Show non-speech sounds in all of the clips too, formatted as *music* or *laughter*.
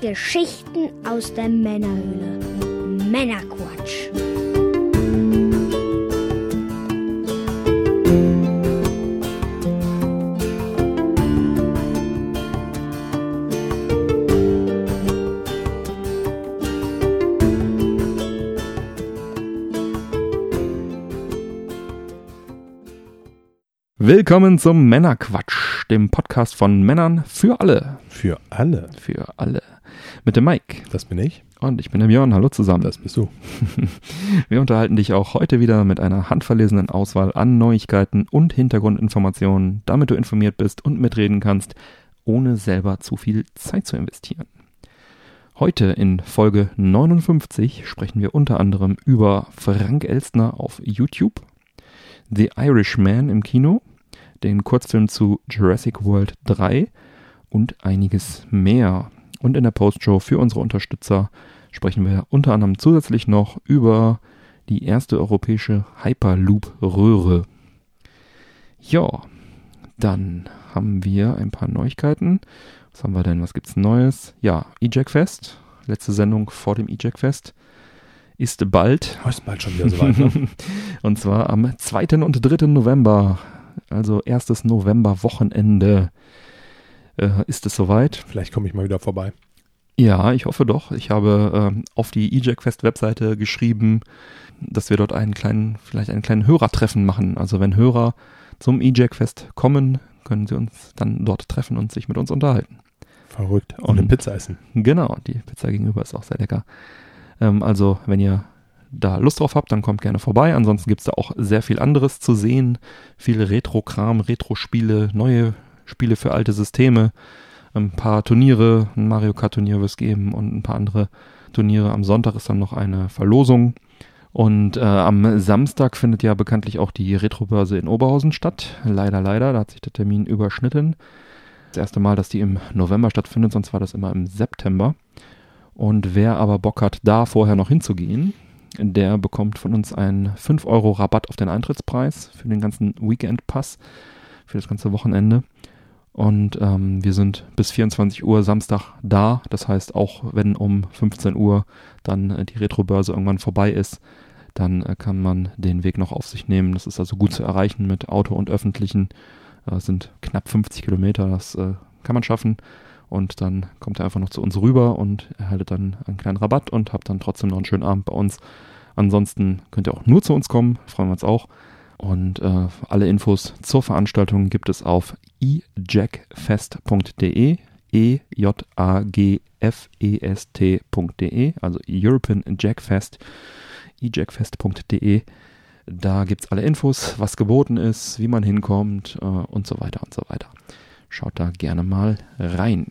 Geschichten aus der Männerhöhle. Männerquatsch. Willkommen zum Männerquatsch, dem Podcast von Männern für alle. Für alle. Für alle. Mit dem Mike. Das bin ich. Und ich bin der Björn. Hallo zusammen. Das bist du. *laughs* Wir unterhalten dich auch heute wieder mit einer handverlesenen Auswahl an Neuigkeiten und Hintergrundinformationen, damit du informiert bist und mitreden kannst, ohne selber zu viel Zeit zu investieren. Heute in Folge 59 sprechen wir unter anderem über Frank Elstner auf YouTube, The Irishman im Kino, den Kurzfilm zu Jurassic World 3 und einiges mehr. Und in der Postshow für unsere Unterstützer sprechen wir unter anderem zusätzlich noch über die erste europäische Hyperloop-Röhre. Ja, dann haben wir ein paar Neuigkeiten. Was haben wir denn? Was gibt's Neues? Ja, EJack Fest. Letzte Sendung vor dem EJack Fest ist bald. Oh, ist bald schon wieder soweit, ne? *laughs* und zwar am 2. und 3. November also erstes November-Wochenende äh, ist es soweit. Vielleicht komme ich mal wieder vorbei. Ja, ich hoffe doch. Ich habe äh, auf die EJack Fest Webseite geschrieben, dass wir dort einen kleinen, vielleicht einen kleinen Hörertreffen machen. Also wenn Hörer zum EJack Fest kommen, können sie uns dann dort treffen und sich mit uns unterhalten. Verrückt. Und eine Pizza essen. Genau, die Pizza gegenüber ist auch sehr lecker. Ähm, also wenn ihr da Lust drauf habt, dann kommt gerne vorbei. Ansonsten gibt es da auch sehr viel anderes zu sehen. Viele Retro-Kram, Retro-Spiele, neue Spiele für alte Systeme. Ein paar Turniere, ein Mario Kart-Turnier wird es geben und ein paar andere Turniere. Am Sonntag ist dann noch eine Verlosung. Und äh, am Samstag findet ja bekanntlich auch die Retrobörse in Oberhausen statt. Leider, leider, da hat sich der Termin überschnitten. Das erste Mal, dass die im November stattfindet, sonst war das immer im September. Und wer aber Bock hat, da vorher noch hinzugehen, der bekommt von uns einen 5 Euro Rabatt auf den Eintrittspreis für den ganzen Weekend-Pass, für das ganze Wochenende. Und ähm, wir sind bis 24 Uhr Samstag da. Das heißt, auch wenn um 15 Uhr dann äh, die Retrobörse irgendwann vorbei ist, dann äh, kann man den Weg noch auf sich nehmen. Das ist also gut zu erreichen mit Auto und Öffentlichen. Äh, sind knapp 50 Kilometer, das äh, kann man schaffen. Und dann kommt er einfach noch zu uns rüber und erhaltet dann einen kleinen Rabatt und habt dann trotzdem noch einen schönen Abend bei uns. Ansonsten könnt ihr auch nur zu uns kommen, freuen wir uns auch. Und äh, alle Infos zur Veranstaltung gibt es auf ejackfest.de, e f e t.de, also European Jack Fest, ejackfest.de. Da gibt es alle Infos, was geboten ist, wie man hinkommt äh, und so weiter und so weiter. Schaut da gerne mal rein.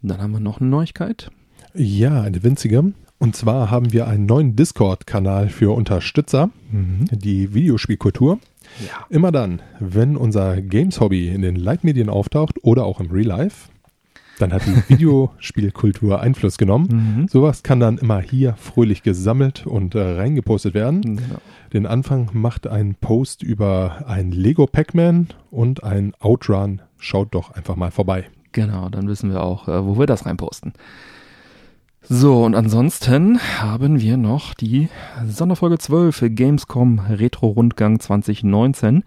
Dann haben wir noch eine Neuigkeit. Ja, eine winzige. Und zwar haben wir einen neuen Discord-Kanal für Unterstützer, mhm. die Videospielkultur. Ja. Immer dann, wenn unser Games-Hobby in den Leitmedien auftaucht oder auch im Real Life, dann hat die *laughs* Videospielkultur Einfluss genommen. Mhm. Sowas kann dann immer hier fröhlich gesammelt und äh, reingepostet werden. Genau. Den Anfang macht ein Post über ein Lego Pac-Man und ein Outrun. Schaut doch einfach mal vorbei. Genau, dann wissen wir auch, äh, wo wir das reinposten. So, und ansonsten haben wir noch die Sonderfolge 12 Gamescom Retro Rundgang 2019.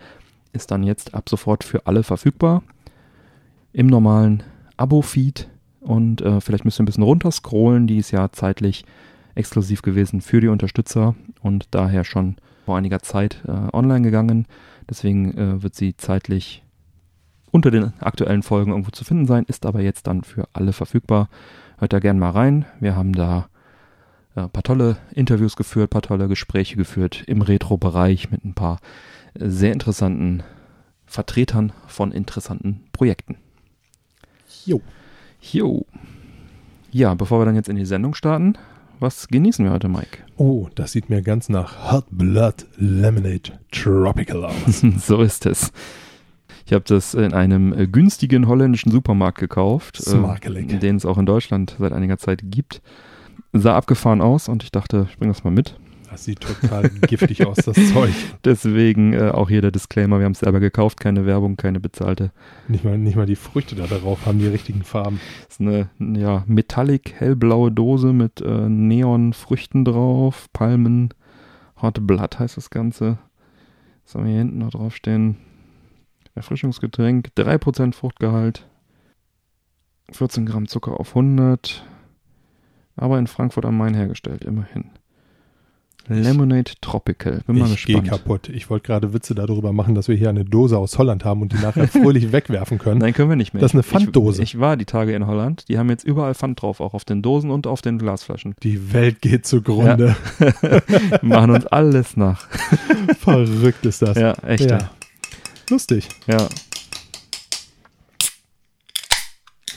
Ist dann jetzt ab sofort für alle verfügbar. Im normalen Abo-Feed. Und äh, vielleicht müsst ihr ein bisschen runterscrollen. Die ist ja zeitlich exklusiv gewesen für die Unterstützer und daher schon vor einiger Zeit äh, online gegangen. Deswegen äh, wird sie zeitlich unter den aktuellen Folgen irgendwo zu finden sein, ist aber jetzt dann für alle verfügbar. Hört da gerne mal rein. Wir haben da ein äh, paar tolle Interviews geführt, ein paar tolle Gespräche geführt im Retro-Bereich mit ein paar sehr interessanten Vertretern von interessanten Projekten. Jo. Jo. Ja, bevor wir dann jetzt in die Sendung starten, was genießen wir heute, Mike? Oh, das sieht mir ganz nach Hot Blood Lemonade Tropical aus. *laughs* so ist es. Ich habe das in einem äh, günstigen holländischen Supermarkt gekauft, äh, den es auch in Deutschland seit einiger Zeit gibt. Sah abgefahren aus und ich dachte, ich bringe das mal mit. Das sieht total *laughs* giftig aus, das Zeug. Deswegen äh, auch hier der Disclaimer, wir haben es selber gekauft, keine Werbung, keine bezahlte. Nicht mal, nicht mal die Früchte da darauf haben die richtigen Farben. Das ist eine ja, metallic hellblaue Dose mit äh, Neonfrüchten drauf, Palmen, Hot Blood heißt das Ganze. Was haben wir hier hinten noch draufstehen? Erfrischungsgetränk, 3% Fruchtgehalt, 14 Gramm Zucker auf 100, aber in Frankfurt am Main hergestellt, immerhin. Lemonade Tropical. Bin mal ich gehe gespannt. kaputt. Ich wollte gerade Witze darüber machen, dass wir hier eine Dose aus Holland haben und die nachher *laughs* fröhlich wegwerfen können. Nein, können wir nicht mehr. Das ist eine Pfanddose. Ich, ich war die Tage in Holland. Die haben jetzt überall Pfand drauf, auch auf den Dosen und auf den Glasflaschen. Die Welt geht zugrunde. *laughs* Machen uns alles nach. *laughs* Verrückt ist das. Ja, echt. Ja. Lustig. Ja.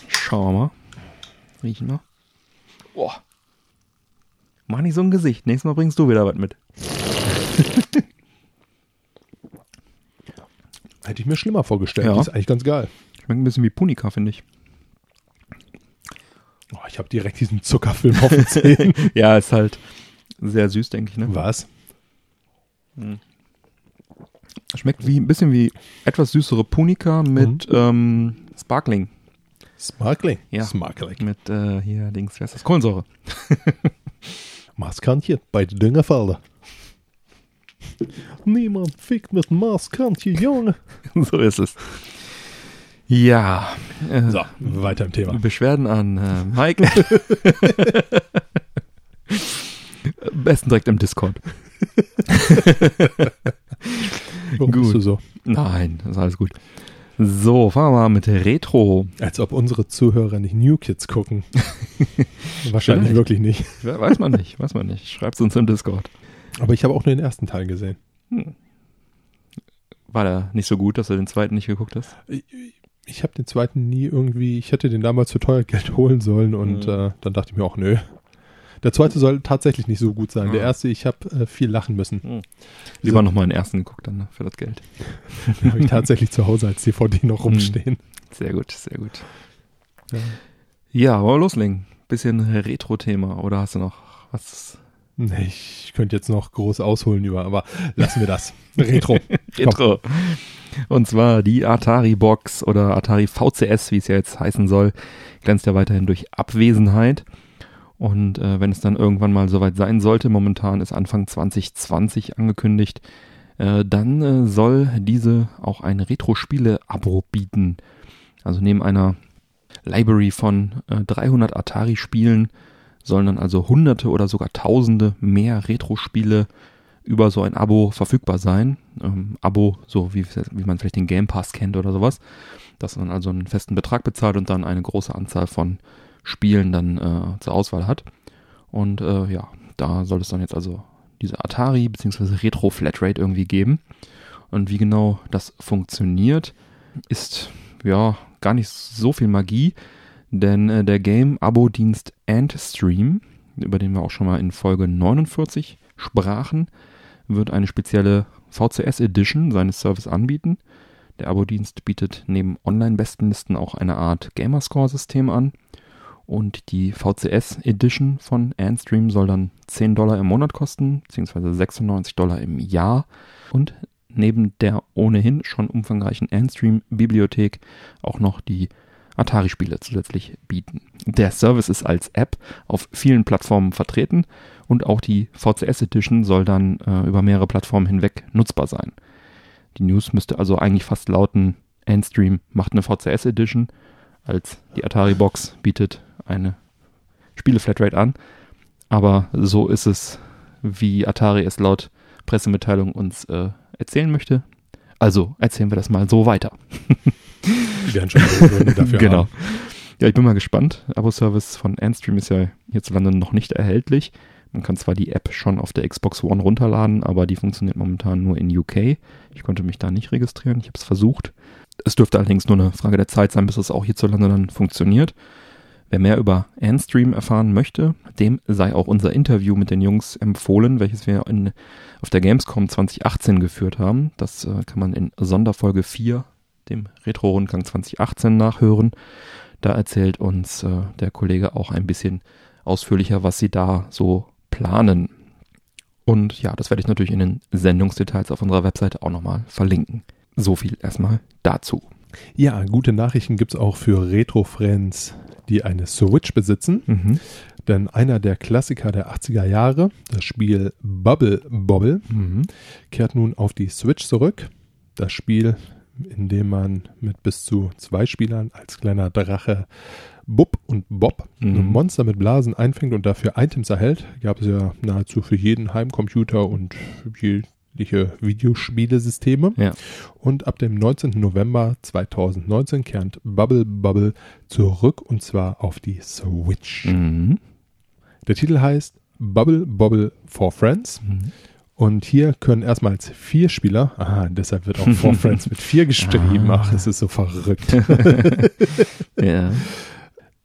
Schauen wir mal. Riechen wir. Boah. Mach nicht so ein Gesicht. Nächstes Mal bringst du wieder was mit. *laughs* Hätte ich mir schlimmer vorgestellt. Ja. Die ist eigentlich ganz geil. Schmeckt ein bisschen wie Punika, finde ich. Oh, ich habe direkt diesen Zuckerfilm auf den Zähnen. *laughs* Ja, ist halt sehr süß, denke ich. Ne? Was? Schmeckt wie ein bisschen wie etwas süßere Punika mit ähm, Sparkling. Sparkling. Ja. Sparkling. Mit äh, hier Dings, wer ist das? Kohlensäure. *laughs* Maßkantje bei den Düngerfelder. Niemand fickt mit Maßkantje, Junge. *laughs* so ist es. Ja. Äh, So, weiter im Thema. Beschwerden an äh, Mike. *laughs* Besten direkt im Discord. Warum Gut. bist du so? Nein, ist alles gut. So, fangen wir mal mit Retro. Als ob unsere Zuhörer nicht New Kids gucken. *laughs* Wahrscheinlich Vielleicht. wirklich nicht. Weiß man nicht, weiß man nicht. Schreibt uns im Discord. Aber ich habe auch nur den ersten Teil gesehen. War der nicht so gut, dass du den zweiten nicht geguckt hast? Ich, ich habe den zweiten nie irgendwie, ich hätte den damals für teuer Geld holen sollen und Mhm. äh, dann dachte ich mir auch, nö. Der zweite soll tatsächlich nicht so gut sein. Der Ah. erste, ich habe äh, viel lachen müssen. Lieber nochmal den ersten geguckt dann ne, für das Geld. *laughs* Den habe ich tatsächlich zu Hause als DVD Mhm. noch rumstehen. Sehr gut, sehr gut. Ja. Ja, wollen wir loslegen? Bisschen Retro-Thema oder hast du noch was? Nee, ich könnte jetzt noch groß ausholen über, aber lassen wir das. *laughs* Retro. Retro. Und zwar die Atari Box oder Atari VCS, wie es ja jetzt heißen soll, glänzt ja weiterhin durch Abwesenheit. Und äh, wenn es dann irgendwann mal soweit sein sollte, momentan ist Anfang 2020 angekündigt, äh, dann äh, soll diese auch ein Retro-Spiele-Abo bieten. Also neben einer Library von äh, 300 Atari-Spielen sollen dann also hunderte oder sogar tausende mehr Retro-Spiele über so ein Abo verfügbar sein. Ähm, Abo, so wie, wie man vielleicht den Game Pass kennt oder sowas, dass man also einen festen Betrag bezahlt und dann eine große Anzahl von Spielen dann äh, zur Auswahl hat. Und äh, ja, da soll es dann jetzt also diese Atari bzw. Retro Flatrate irgendwie geben. Und wie genau das funktioniert, ist ja gar nicht so viel Magie, denn äh, der Game-Abo-Dienst Antstream, über den wir auch schon mal in Folge 49 sprachen, wird eine spezielle VCS Edition seines Service anbieten. Der Abo-Dienst bietet neben Online-Bestenlisten auch eine Art Gamerscore-System an. Und die VCS Edition von Antstream soll dann 10 Dollar im Monat kosten, beziehungsweise 96 Dollar im Jahr. Und neben der ohnehin schon umfangreichen Antstream-Bibliothek auch noch die Atari-Spiele zusätzlich bieten. Der Service ist als App auf vielen Plattformen vertreten und auch die VCS Edition soll dann äh, über mehrere Plattformen hinweg nutzbar sein. Die News müsste also eigentlich fast lauten, Endstream macht eine VCS Edition, als die Atari Box bietet eine Spiele-Flatrate an. Aber so ist es, wie Atari es laut Pressemitteilung uns äh, erzählen möchte. Also erzählen wir das mal so weiter. *laughs* Die werden schon dafür *laughs* genau. haben. Ja, ich bin mal gespannt. Abo-Service von Endstream ist ja hierzulande noch nicht erhältlich. Man kann zwar die App schon auf der Xbox One runterladen, aber die funktioniert momentan nur in UK. Ich konnte mich da nicht registrieren. Ich habe es versucht. Es dürfte allerdings nur eine Frage der Zeit sein, bis es auch hierzulande dann funktioniert. Wer mehr über Endstream erfahren möchte, dem sei auch unser Interview mit den Jungs empfohlen, welches wir in, auf der Gamescom 2018 geführt haben. Das äh, kann man in Sonderfolge 4, dem Retro-Rundgang 2018, nachhören. Da erzählt uns äh, der Kollege auch ein bisschen ausführlicher, was sie da so planen. Und ja, das werde ich natürlich in den Sendungsdetails auf unserer Webseite auch nochmal verlinken. So viel erstmal dazu. Ja, gute Nachrichten gibt es auch für Retro-Friends, die eine Switch besitzen. Mhm. Denn einer der Klassiker der 80er Jahre, das Spiel Bubble Bobble, Mhm. kehrt nun auf die Switch zurück. Das Spiel, in dem man mit bis zu zwei Spielern als kleiner Drache Bub und Bob Mhm. Monster mit Blasen einfängt und dafür Items erhält. Gab es ja nahezu für jeden Heimcomputer und jegliche Videospielesysteme. Ja. Und ab dem 19. November 2019 kehrt Bubble Bubble zurück und zwar auf die Switch. Mhm. Der Titel heißt Bubble Bobble for Friends. Mhm. Und hier können erstmals vier Spieler, aha, deshalb wird auch For *laughs* Friends mit vier geschrieben. Ah. Ach, es ist so verrückt. *laughs* Ja.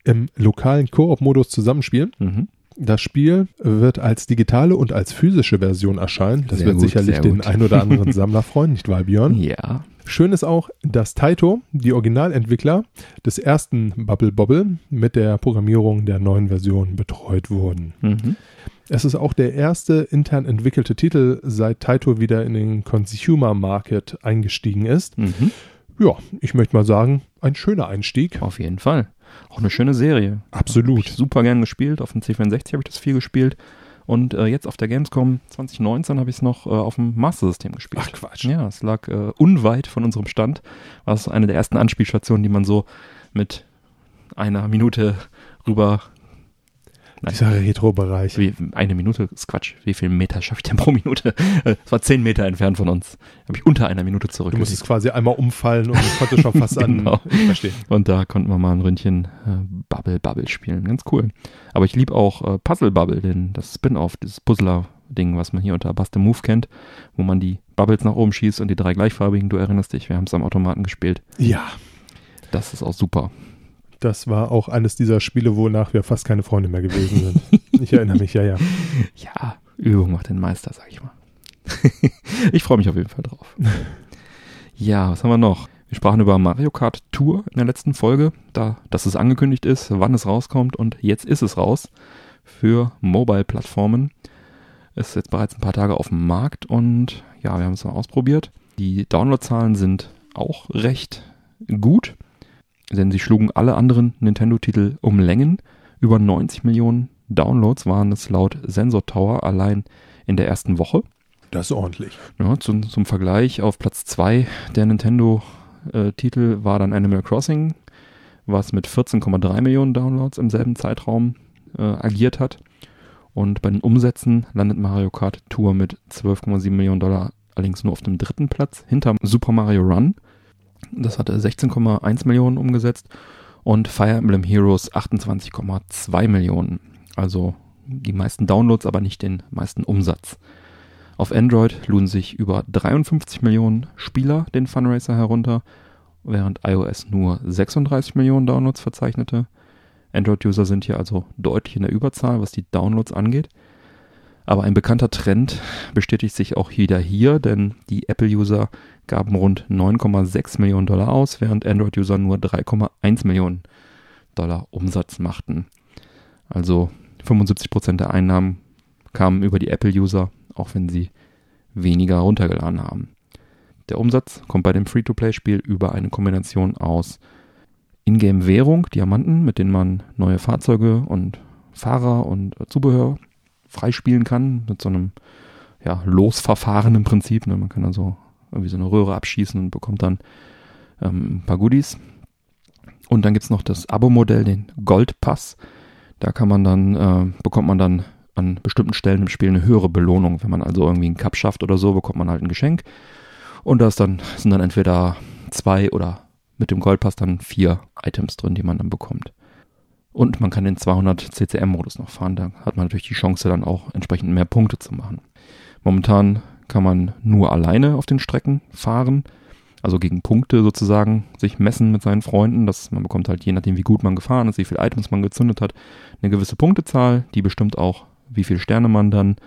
Im lokalen Koop-Modus zusammenspielen. Mhm. Das Spiel wird als digitale und als physische Version erscheinen. Das Sehr wird gut, sicherlich den gut. ein oder anderen *laughs* Sammler freuen, nicht wahr, Björn? Ja. Schön ist auch, dass Taito, die Originalentwickler des ersten Bubble Bobble, mit der Programmierung der neuen Version betreut wurden. Mhm. Es ist auch der erste intern entwickelte Titel, seit Taito wieder in den Consumer Market eingestiegen ist. Mhm. Ja, ich möchte mal sagen, ein schöner Einstieg. Auf jeden Fall. Auch eine schöne Serie. Absolut. super gern gespielt. Auf dem C64 habe ich das viel gespielt. Und äh, jetzt auf der Gamescom 2019 habe ich es noch äh, auf dem Master System gespielt. Ach Quatsch. Ja, es lag äh, unweit von unserem Stand. War es eine der ersten Anspielstationen, die man so mit einer Minute rüber. Nein. Dieser Retro-Bereich. Eine Minute ist Quatsch. Wie viel Meter schaffe ich denn pro Minute? Äh, Es war zehn Meter entfernt von uns. Habe ich unter einer Minute Du zurückgelegt. musstest quasi einmal umfallen und konnte schon fast *laughs* Genau. an. Ich verstehe. Und da konnten wir mal ein Ründchen äh, Bubble Bubble spielen. Ganz cool. Aber ich liebe auch äh, Puzzle Bubble, den, das Spin-off, dieses Puzzler-Ding, was man hier unter Bust Move kennt, wo man die Bubbles nach oben schießt und die drei gleichfarbigen, du erinnerst dich, wir haben es am Automaten gespielt. Ja, Das ist auch super. Das war auch eines dieser Spiele, wonach wir fast keine Freunde mehr gewesen sind. *laughs* Ich erinnere mich, ja, ja. Ja, Übung macht den Meister, sag ich mal. *laughs* ich freue mich auf jeden Fall drauf. Ja, was haben wir noch? Wir sprachen über Mario Kart Tour in der letzten Folge, da dass es angekündigt ist, wann es rauskommt und jetzt ist es raus für Mobile-Plattformen. Ist jetzt bereits ein paar Tage auf dem Markt und ja, wir haben es mal ausprobiert. Die Downloadzahlen sind auch recht gut, denn sie schlugen alle anderen Nintendo-Titel um Längen. Über 90 Millionen Downloads waren es laut Sensor Tower allein in der ersten Woche. Das ist ordentlich. Ja, zum, zum Vergleich auf Platz 2 der Nintendo-Titel war dann Animal Crossing, was mit 14,3 Millionen Downloads im selben Zeitraum äh, agiert hat. Und bei den Umsätzen landet Mario Kart Tour mit 12,7 Millionen Dollar allerdings nur auf dem dritten Platz, hinter Super Mario Run. Das hatte 16,1 Millionen umgesetzt und Fire Emblem Heroes 28,2 Millionen. Also die meisten Downloads, aber nicht den meisten Umsatz. Auf Android luden sich über 53 Millionen Spieler den Funracer herunter, während iOS nur 36 Millionen Downloads verzeichnete. Android-User sind hier also deutlich in der Überzahl, was die Downloads angeht. Aber ein bekannter Trend bestätigt sich auch wieder hier, denn die Apple-User gaben rund 9,6 Millionen Dollar aus, während Android-User nur 3,1 Millionen Dollar Umsatz machten. Also 75% der Einnahmen kamen über die Apple-User, auch wenn sie weniger runtergeladen haben. Der Umsatz kommt bei dem Free-to-Play-Spiel über eine Kombination aus Ingame-Währung, Diamanten, mit denen man neue Fahrzeuge und Fahrer und Zubehör freispielen kann, mit so einem ja, Losverfahren im Prinzip. Ne? Man kann also irgendwie so eine Röhre abschießen und bekommt dann ähm, ein paar Goodies. Und dann gibt's noch das Abo-Modell, den Gold-Pass. Da kann man dann, äh, bekommt man dann an bestimmten Stellen im Spiel eine höhere Belohnung. Wenn man also irgendwie einen Cup schafft oder so, bekommt man halt ein Geschenk. Und da dann, sind dann entweder zwei oder mit dem Goldpass dann vier Items drin, die man dann bekommt. Und man kann den 200 CCM-Modus noch fahren. Da hat man natürlich die Chance, dann auch entsprechend mehr Punkte zu machen. Momentan kann man nur alleine auf den Strecken fahren. Also gegen Punkte sozusagen sich messen mit seinen Freunden. Das, man bekommt halt je nachdem, wie gut man gefahren ist, wie viele Items man gezündet hat, eine gewisse Punktezahl. Die bestimmt auch, wie viele Sterne man dann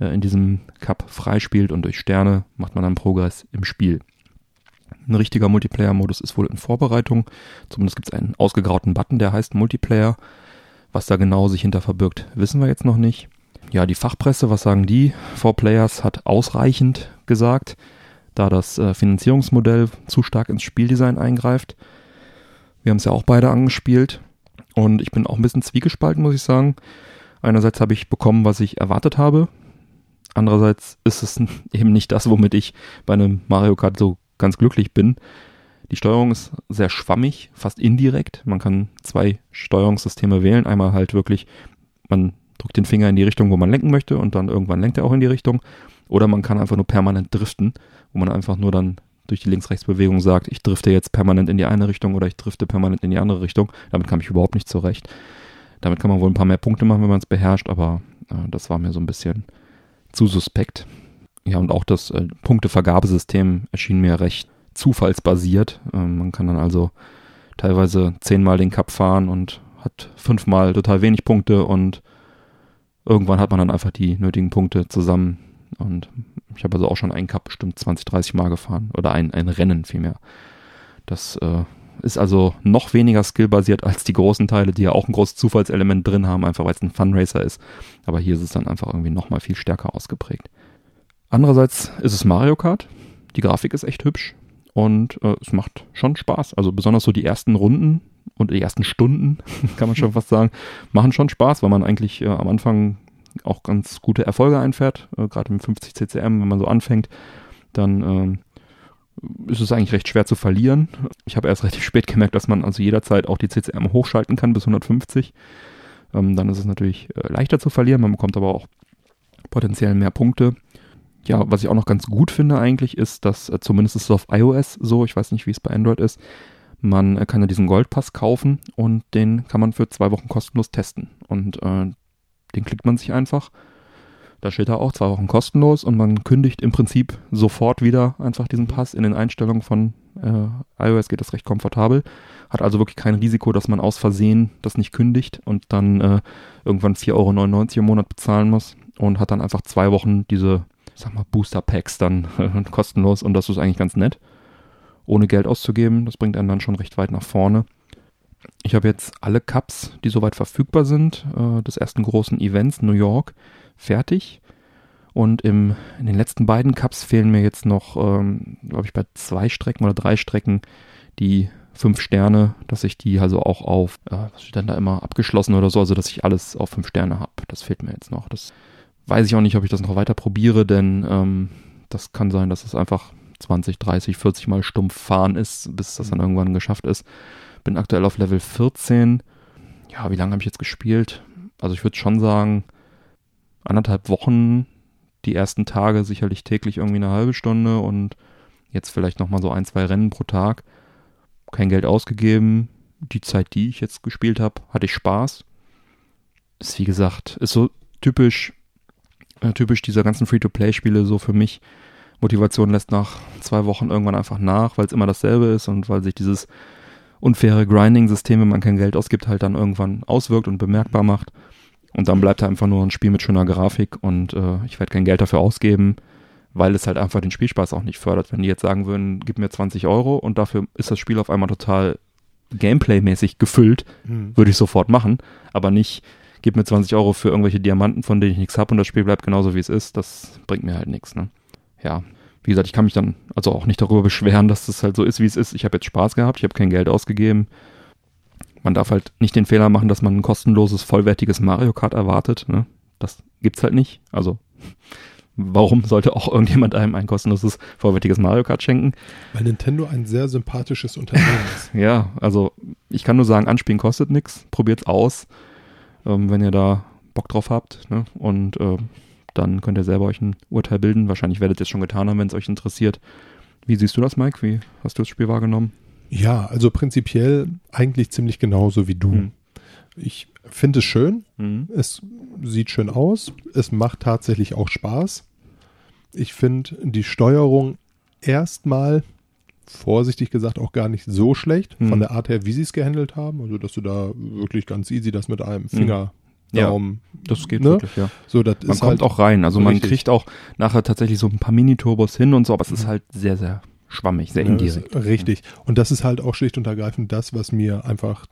äh, in diesem Cup freispielt. Und durch Sterne macht man dann Progress im Spiel. Ein richtiger Multiplayer-Modus ist wohl in Vorbereitung. Zumindest gibt es einen ausgegrauten Button, der heißt Multiplayer. Was da genau sich hinter verbirgt, wissen wir jetzt noch nicht. Ja, die Fachpresse, was sagen die? Four Players hat ausreichend gesagt, da das äh, Finanzierungsmodell zu stark ins Spieldesign eingreift. Wir haben es ja auch beide angespielt und ich bin auch ein bisschen zwiegespalten, muss ich sagen. Einerseits habe ich bekommen, was ich erwartet habe. Andererseits ist es *laughs* eben nicht das, womit ich bei einem Mario Kart so ganz glücklich bin. Die Steuerung ist sehr schwammig, fast indirekt. Man kann zwei Steuerungssysteme wählen. Einmal halt wirklich, man drückt den Finger in die Richtung, wo man lenken möchte und dann irgendwann lenkt er auch in die Richtung. Oder man kann einfach nur permanent driften, wo man einfach nur dann durch die Links-Rechts-Bewegung sagt, ich drifte jetzt permanent in die eine Richtung oder ich drifte permanent in die andere Richtung. Damit kam ich überhaupt nicht zurecht. Damit kann man wohl ein paar mehr Punkte machen, wenn man es beherrscht, aber äh, das war mir so ein bisschen zu suspekt. Ja, und auch das äh, Punktevergabesystem erschien mir recht zufallsbasiert. Äh, man kann dann also teilweise zehnmal den Cup fahren und hat fünfmal total wenig Punkte und irgendwann hat man dann einfach die nötigen Punkte zusammen und ich habe also auch schon einen Cup bestimmt 20, 30 Mal gefahren. Oder ein, ein Rennen vielmehr. Das äh, ist also noch weniger skillbasiert als die großen Teile, die ja auch ein großes Zufallselement drin haben, einfach weil es ein Funracer ist. Aber hier ist es dann einfach irgendwie nochmal viel stärker ausgeprägt. Andererseits ist es Mario Kart. Die Grafik ist echt hübsch und äh, es macht schon Spaß. Also besonders so die ersten Runden und die ersten Stunden, *laughs* kann man schon fast sagen, machen schon Spaß, weil man eigentlich äh, am Anfang auch ganz gute Erfolge einfährt, äh, gerade mit 50 CCM, wenn man so anfängt, dann äh, ist es eigentlich recht schwer zu verlieren. Ich habe erst relativ spät gemerkt, dass man also jederzeit auch die CCM hochschalten kann bis 150. Ähm, dann ist es natürlich äh, leichter zu verlieren, man bekommt aber auch potenziell mehr Punkte. Ja, was ich auch noch ganz gut finde eigentlich, ist, dass äh, zumindest ist es auf iOS so, ich weiß nicht, wie es bei Android ist, man äh, kann ja diesen Goldpass kaufen und den kann man für zwei Wochen kostenlos testen. Und äh, den klickt man sich einfach. Da steht da auch zwei Wochen kostenlos und man kündigt im Prinzip sofort wieder einfach diesen Pass. In den Einstellungen von äh, iOS geht das recht komfortabel. Hat also wirklich kein Risiko, dass man aus Versehen das nicht kündigt und dann äh, irgendwann 4,99 Euro im Monat bezahlen muss und hat dann einfach zwei Wochen diese, sag mal, Booster Packs dann äh, *laughs* kostenlos und das ist eigentlich ganz nett. Ohne Geld auszugeben, das bringt einen dann schon recht weit nach vorne. Ich habe jetzt alle Cups, die soweit verfügbar sind, äh, des ersten großen Events New York, fertig. Und im, in den letzten beiden Cups fehlen mir jetzt noch, ähm, glaube ich, bei zwei Strecken oder drei Strecken die fünf Sterne, dass ich die also auch auf, äh, was steht denn da immer, abgeschlossen oder so, also dass ich alles auf fünf Sterne habe. Das fehlt mir jetzt noch. Das weiß ich auch nicht, ob ich das noch weiter probiere, denn ähm, das kann sein, dass es einfach 20, 30, 40 Mal stumpf fahren ist, bis das dann irgendwann geschafft ist. Bin aktuell auf Level 14. Ja, wie lange habe ich jetzt gespielt? Also ich würde schon sagen, anderthalb Wochen, die ersten Tage sicherlich täglich irgendwie eine halbe Stunde und jetzt vielleicht nochmal so ein, zwei Rennen pro Tag. Kein Geld ausgegeben. Die Zeit, die ich jetzt gespielt habe, hatte ich Spaß. Ist wie gesagt, ist so typisch, äh, typisch dieser ganzen Free-to-Play-Spiele so für mich. Motivation lässt nach zwei Wochen irgendwann einfach nach, weil es immer dasselbe ist und weil sich dieses unfaire Grinding-System, wenn man kein Geld ausgibt, halt dann irgendwann auswirkt und bemerkbar macht. Und dann bleibt da einfach nur ein Spiel mit schöner Grafik und äh, ich werde kein Geld dafür ausgeben, weil es halt einfach den Spielspaß auch nicht fördert. Wenn die jetzt sagen würden, gib mir 20 Euro und dafür ist das Spiel auf einmal total Gameplay-mäßig gefüllt, mhm. würde ich sofort machen, aber nicht, gib mir 20 Euro für irgendwelche Diamanten, von denen ich nichts habe und das Spiel bleibt genauso wie es ist, das bringt mir halt nichts. Ne? Ja, wie gesagt, ich kann mich dann also auch nicht darüber beschweren, dass das halt so ist, wie es ist. Ich habe jetzt Spaß gehabt, ich habe kein Geld ausgegeben. Man darf halt nicht den Fehler machen, dass man ein kostenloses, vollwertiges Mario Kart erwartet. Ne? Das gibt's halt nicht. Also *laughs* warum sollte auch irgendjemand einem ein kostenloses, vollwertiges Mario Kart schenken? Weil Nintendo ein sehr sympathisches Unternehmen ist. *laughs* ja, also ich kann nur sagen, anspielen kostet nichts. Probiert's aus, ähm, wenn ihr da Bock drauf habt. Ne? Und äh, dann könnt ihr selber euch ein Urteil bilden. Wahrscheinlich werdet ihr es schon getan haben, wenn es euch interessiert. Wie siehst du das, Mike? Wie hast du das Spiel wahrgenommen? Ja, also prinzipiell eigentlich ziemlich genauso wie du. Hm. Ich finde es schön. Hm. Es sieht schön aus. Es macht tatsächlich auch Spaß. Ich finde die Steuerung erstmal vorsichtig gesagt auch gar nicht so schlecht hm. von der Art her, wie sie es gehandelt haben. Also, dass du da wirklich ganz easy das mit einem hm. Finger Darum, ja, das geht ne? wirklich, ja. So, das man kommt halt auch rein. Also man richtig. kriegt auch nachher tatsächlich so ein paar Mini-Turbos hin und so, aber es ist halt sehr, sehr schwammig, sehr indirekt. richtig. Und das ist halt auch schlicht und ergreifend das, was mir einfach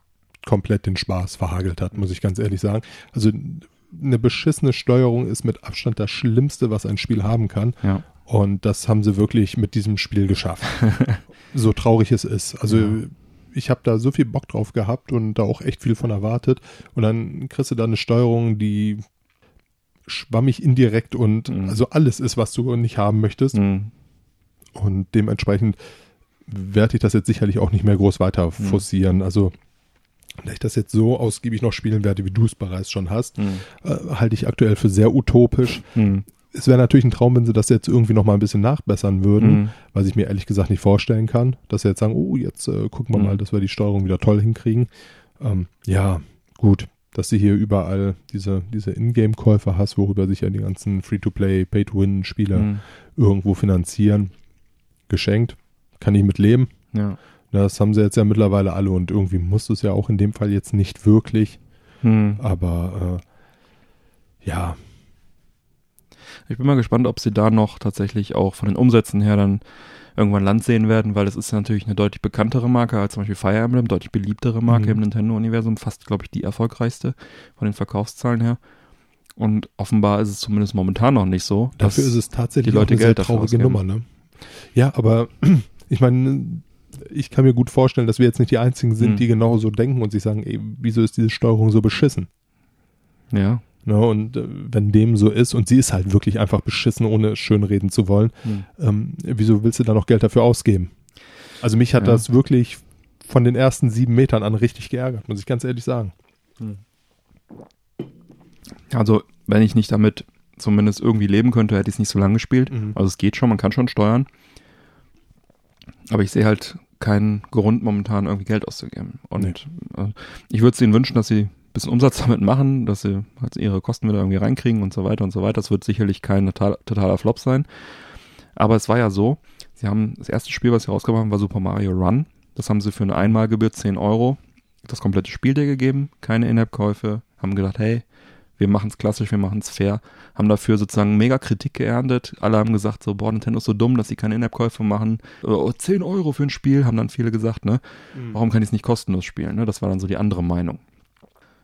komplett den Spaß verhagelt hat, muss ich ganz ehrlich sagen. Also eine beschissene Steuerung ist mit Abstand das Schlimmste, was ein Spiel haben kann. Ja. Und das haben sie wirklich mit diesem Spiel geschafft. *laughs* so traurig es ist. Also Ja. Ich habe da so viel Bock drauf gehabt und da auch echt viel von erwartet. Und dann kriegst du da eine Steuerung, die schwammig indirekt und Mhm. also alles ist, was du nicht haben möchtest. Mhm. Und dementsprechend werde ich das jetzt sicherlich auch nicht mehr groß weiter forcieren. Also, da ich das jetzt so ausgiebig noch spielen werde, wie du es bereits schon hast, Mhm. äh, halte ich aktuell für sehr utopisch. Mhm. Es wäre natürlich ein Traum, wenn sie das jetzt irgendwie noch mal ein bisschen nachbessern würden, Mhm. was ich mir ehrlich gesagt nicht vorstellen kann, dass sie jetzt sagen, oh, jetzt äh, gucken wir Mhm. mal, dass wir die Steuerung wieder toll hinkriegen. Ähm, ja, gut, dass du hier überall diese, diese Ingame-Käufe hast, worüber sich ja die ganzen Free-to-Play, Pay-to-Win-Spiele Mhm. irgendwo finanzieren. Geschenkt, kann ich mit leben. Ja. Das haben sie jetzt ja mittlerweile alle und irgendwie muss es ja auch in dem Fall jetzt nicht wirklich. Mhm. Aber äh, ja, Ich bin mal gespannt, ob sie da noch tatsächlich auch von den Umsätzen her dann irgendwann Land sehen werden, weil das ist ja natürlich eine deutlich bekanntere Marke als zum Beispiel Fire Emblem, deutlich beliebtere Marke Mhm. im Nintendo-Universum, fast, glaube ich, die erfolgreichste von den Verkaufszahlen her. Und offenbar ist es zumindest momentan noch nicht so. dafür ist es tatsächlich die Leute eine Geld sehr traurige. Nummer. Ne? Ja, aber *clears throat* ich meine, ich kann mir gut vorstellen, dass wir jetzt nicht die Einzigen sind, Mhm. die genau so denken und sich sagen, ey, wieso ist diese Steuerung so beschissen? Ja. Ne? Und äh, wenn dem so ist, und sie ist halt wirklich einfach beschissen, ohne es schön reden zu wollen, Mhm. ähm, wieso willst du da noch Geld dafür ausgeben? Also mich hat Ja. das wirklich von den ersten sieben Metern an richtig geärgert, muss ich ganz ehrlich sagen. Also, wenn ich nicht damit zumindest irgendwie leben könnte, hätte ich es nicht so lange gespielt. Mhm. Also es geht schon, man kann schon steuern. Aber ich sehe halt keinen Grund, momentan irgendwie Geld auszugeben. Und äh, ich würde es ihnen wünschen, dass sie bisschen Umsatz *laughs* damit machen, dass sie halt ihre Kosten wieder irgendwie reinkriegen und so weiter und so weiter. Das wird sicherlich kein total, totaler Flop sein. Aber es war ja so, sie haben das erste Spiel, was sie rausgebracht haben, war Super Mario Run. Das haben sie für eine Einmalgebühr 10 Euro das komplette Spiel dir gegeben, keine In-App-Käufe, haben gedacht, hey, wir machen es klassisch, wir machen es fair, haben dafür sozusagen mega Kritik geerntet. Alle haben gesagt, so, boah, Nintendo ist so dumm, dass sie keine In-App-Käufe machen. Oh, 10 Euro für ein Spiel, haben dann viele gesagt, ne? Warum kann ich es nicht kostenlos spielen? Ne? Das war dann so die andere Meinung.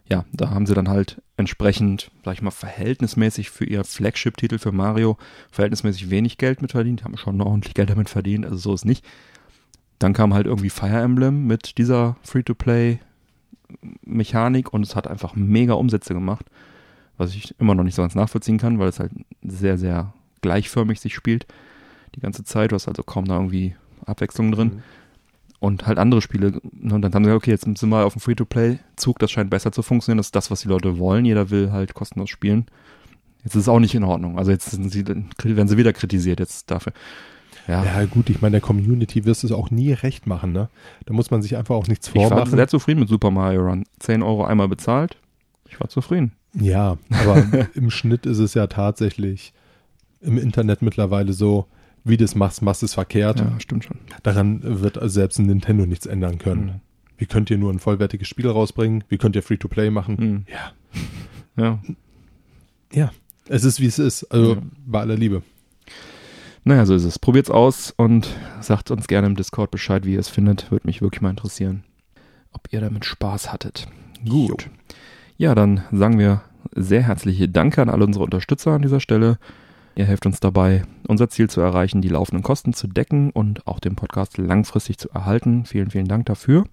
Ja, da haben sie dann halt entsprechend, sag ich mal, verhältnismäßig für ihr Flagship-Titel für Mario verhältnismäßig wenig Geld mit verdient, haben schon ordentlich Geld damit verdient, also so ist nicht. Dann kam halt irgendwie Fire Emblem mit dieser Free-to-Play-Mechanik und es hat einfach mega Umsätze gemacht, was ich immer noch nicht so ganz nachvollziehen kann, weil es halt sehr, sehr gleichförmig sich spielt die ganze Zeit. Du hast also kaum da irgendwie Abwechslung drin. Mhm. Und halt andere Spiele. Und dann haben sie gesagt, okay, jetzt sind wir auf dem Free-to-Play-Zug, das scheint besser zu funktionieren. Das ist das, was die Leute wollen. Jeder will halt kostenlos spielen. Jetzt ist es auch nicht in Ordnung. Also jetzt sie, werden sie wieder kritisiert jetzt dafür. Ja, Ja, gut, ich meine, der Community wirst du es auch nie recht machen, ne? Da muss man sich einfach auch nichts ich war vormachen. sehr zufrieden mit Super Mario Run. 10 Euro einmal bezahlt. Ich war zufrieden. Ja, aber *laughs* im Schnitt ist es ja tatsächlich im Internet mittlerweile so, wie du es machst, machst du es verkehrt. Ja, stimmt schon. Daran wird selbst ein Nintendo nichts ändern können. Mhm. Wie könnt ihr nur ein vollwertiges Spiel rausbringen? Wie könnt ihr Free-to-Play machen? Mhm. Ja. Ja. Ja, es ist, wie es ist. Also Ja. bei aller Liebe. Naja, so ist es. Probiert's aus und sagt uns gerne im Discord Bescheid, wie ihr es findet. Würde mich wirklich mal interessieren, ob ihr damit Spaß hattet. Gut. Ja, dann sagen wir sehr herzliche Danke an alle unsere Unterstützer an dieser Stelle. Ihr helft uns dabei, unser Ziel zu erreichen, die laufenden Kosten zu decken und auch den Podcast langfristig zu erhalten. Vielen, vielen Dank dafür.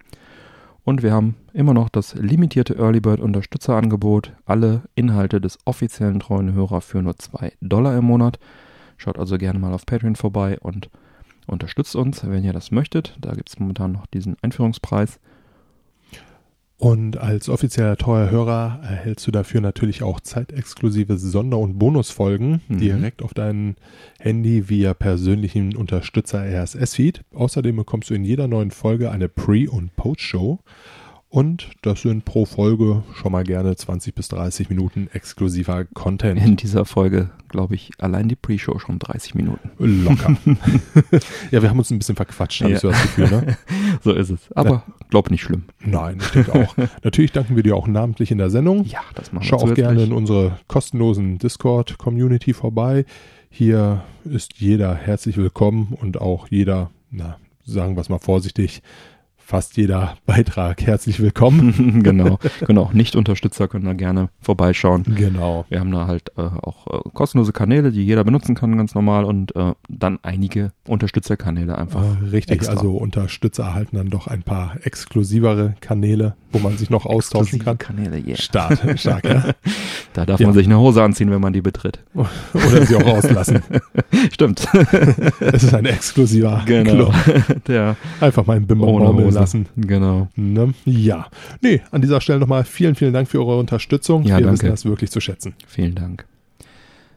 Und wir haben immer noch das limitierte Early Bird Unterstützerangebot. Alle Inhalte des offiziellen treuen Hörer für nur 2 Dollar im Monat. Schaut also gerne mal auf Patreon vorbei und unterstützt uns, wenn ihr das möchtet. Da gibt es momentan noch diesen Einführungspreis. Und als offizieller treuer Hörer erhältst du dafür natürlich auch zeitexklusive Sonder- und Bonusfolgen Mhm. direkt auf dein Handy via persönlichen Unterstützer RSS-Feed. Außerdem bekommst du in jeder neuen Folge eine Pre- und Post-Show. Und das sind pro Folge schon mal gerne 20 bis 30 Minuten exklusiver Content. In dieser Folge, glaube ich, allein die Pre-Show schon 30 Minuten. Locker. *laughs* ja, wir haben uns ein bisschen verquatscht, habe Ja. ich so das Gefühl, ne? *laughs* So ist es. Aber glaub nicht schlimm. Nein, ich denke auch. *laughs* Natürlich danken wir dir auch namentlich in der Sendung. Ja, das machen Schau wir auch zusätzlich. gerne in unsere kostenlosen Discord-Community vorbei. Hier ist jeder herzlich willkommen und auch jeder, na, sagen wir es mal vorsichtig, fast jeder Beitrag herzlich willkommen. *laughs* genau, genau. Nicht-Unterstützer können da gerne vorbeischauen. Genau. Wir haben da halt äh, auch äh, kostenlose Kanäle, die jeder benutzen kann, ganz normal. Und äh, dann einige Unterstützerkanäle einfach. Äh, richtig, extra. also Unterstützer erhalten dann doch ein paar exklusivere Kanäle, wo man sich noch austauschen kann. Kanäle, yeah. Stark, stark, ja. *laughs* Da darf Ja. man sich eine Hose anziehen, wenn man die betritt. *laughs* Oder sie auch rauslassen. *laughs* Stimmt. *laughs* Es ist ein exklusiver genau. Club. Der Einfach mal im Bimmer lassen. Genau. Ne? Ja. Nee, an dieser Stelle nochmal vielen, vielen Dank für eure Unterstützung. Ja, Wir danke. wissen das wirklich zu schätzen. Vielen Dank.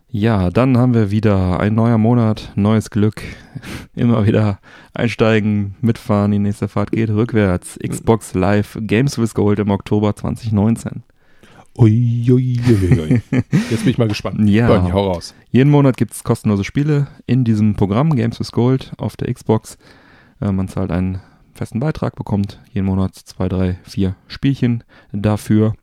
Ja, dann haben wir wieder ein neuer Monat, neues Glück. Immer wieder einsteigen, mitfahren, die nächste Fahrt geht rückwärts. Xbox Live Games with Gold im Oktober 2019. Ui, ui, ui, ui. Jetzt bin ich mal gespannt. Ja. Bernie, hau raus. Jeden Monat gibt es kostenlose Spiele in diesem Programm Games with Gold auf der Xbox. Äh, man zahlt einen festen Beitrag, bekommt jeden Monat zwei, drei, vier Spielchen dafür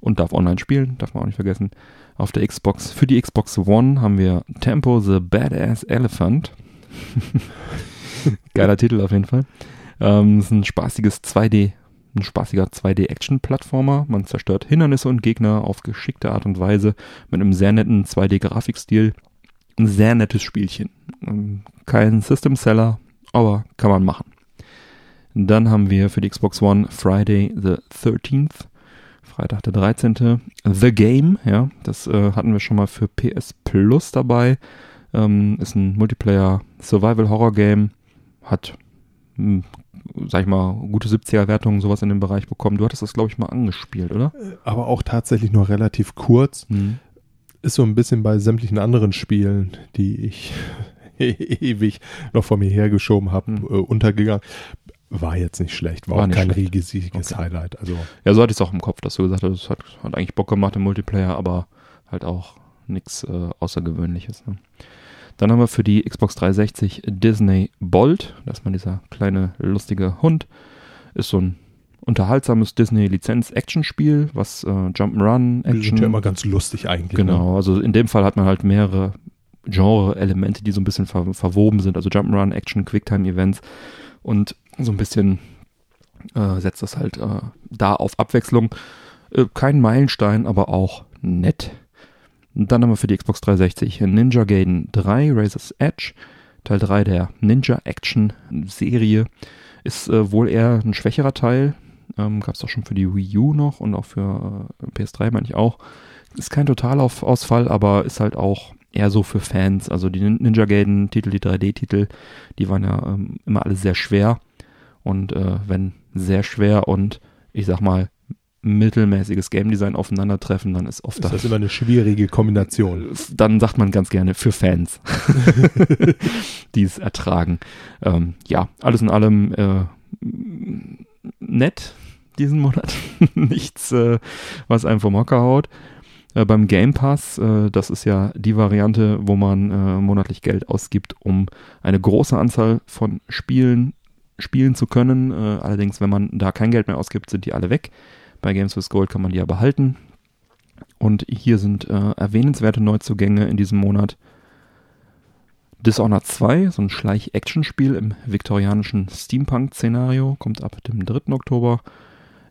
und darf online spielen, darf man auch nicht vergessen. Auf der Xbox, für die Xbox One haben wir Tempo the Badass Elephant. *laughs* Geiler Titel auf jeden Fall. Ähm, ist ein spaßiges 2D, ein spaßiger 2D-Action-Plattformer. Man zerstört Hindernisse und Gegner auf geschickte Art und Weise mit einem sehr netten 2D-Grafikstil. Ein sehr nettes Spielchen. Ähm, Kein System-Seller, aber kann man machen. Dann haben wir für die Xbox One Friday the 13th. Freitag der 13. The Game, ja, das äh, hatten wir schon mal für PS Plus dabei. Ähm, ist ein Multiplayer Survival Horror Game. Hat, hm, sag ich mal, gute 70er Wertungen, sowas in dem Bereich bekommen. Du hattest das, glaube ich, mal angespielt, oder? Aber auch tatsächlich nur relativ kurz. Mhm. Ist so ein bisschen bei sämtlichen anderen Spielen, die ich *laughs* ewig noch vor mir hergeschoben habe, Hm. äh, untergegangen. War jetzt nicht schlecht, war, War auch kein schlecht. riesiges Okay. Highlight. Also Ja, so hatte ich es auch im Kopf, dass du gesagt hast, es hat, hat eigentlich Bock gemacht im Multiplayer, aber halt auch nichts äh, Außergewöhnliches. Ne? Dann haben wir für die Xbox 360 Disney Bolt, das ist mal dieser kleine lustige Hund, ist so ein unterhaltsames Disney-Lizenz-Action-Spiel, was äh, Jump'n'Run, die sind Action, ja immer ganz lustig eigentlich. Ne? Genau, also in dem Fall hat man halt mehrere Genre-Elemente, die so ein bisschen ver verwoben sind. Also Jump'n'Run, Action, Quicktime-Events und so ein bisschen äh, setzt das halt äh, da auf Abwechslung. Äh, kein Meilenstein, aber auch nett. Dann haben wir für die Xbox 360 Ninja Gaiden 3, Razor's Edge, Teil 3 der Ninja Action Serie. Ist äh, wohl eher ein schwächerer Teil. Ähm, Gab es auch schon für die Wii U noch und auch für äh, PS3 meine ich auch. Ist kein Totalausfall, aber ist halt auch eher so für Fans. Also die Nin- Ninja Gaiden Titel, die 3D-Titel, die waren ja ähm, immer alle sehr schwer. Und äh, wenn sehr schwer und ich sag mal mittelmäßiges Game Design aufeinandertreffen, dann ist oft Ist das immer eine schwierige Kombination. dann sagt man ganz gerne für Fans, *laughs* *laughs* die es ertragen. Ähm, ja, alles in allem äh, nett diesen Monat. *laughs* Nichts, äh, was einem vom Hocker haut. Äh, beim Game Pass, äh, das ist ja die Variante, wo man äh, monatlich Geld ausgibt, um eine große Anzahl von Spielen spielen zu können. Äh, allerdings, wenn man da kein Geld mehr ausgibt, sind die alle weg. Bei Games with Gold kann man die ja behalten. Und hier sind äh, erwähnenswerte Neuzugänge in diesem Monat. Dishonored 2, so ein Schleich-Action-Spiel im viktorianischen Steampunk-Szenario, kommt ab dem 3. Oktober.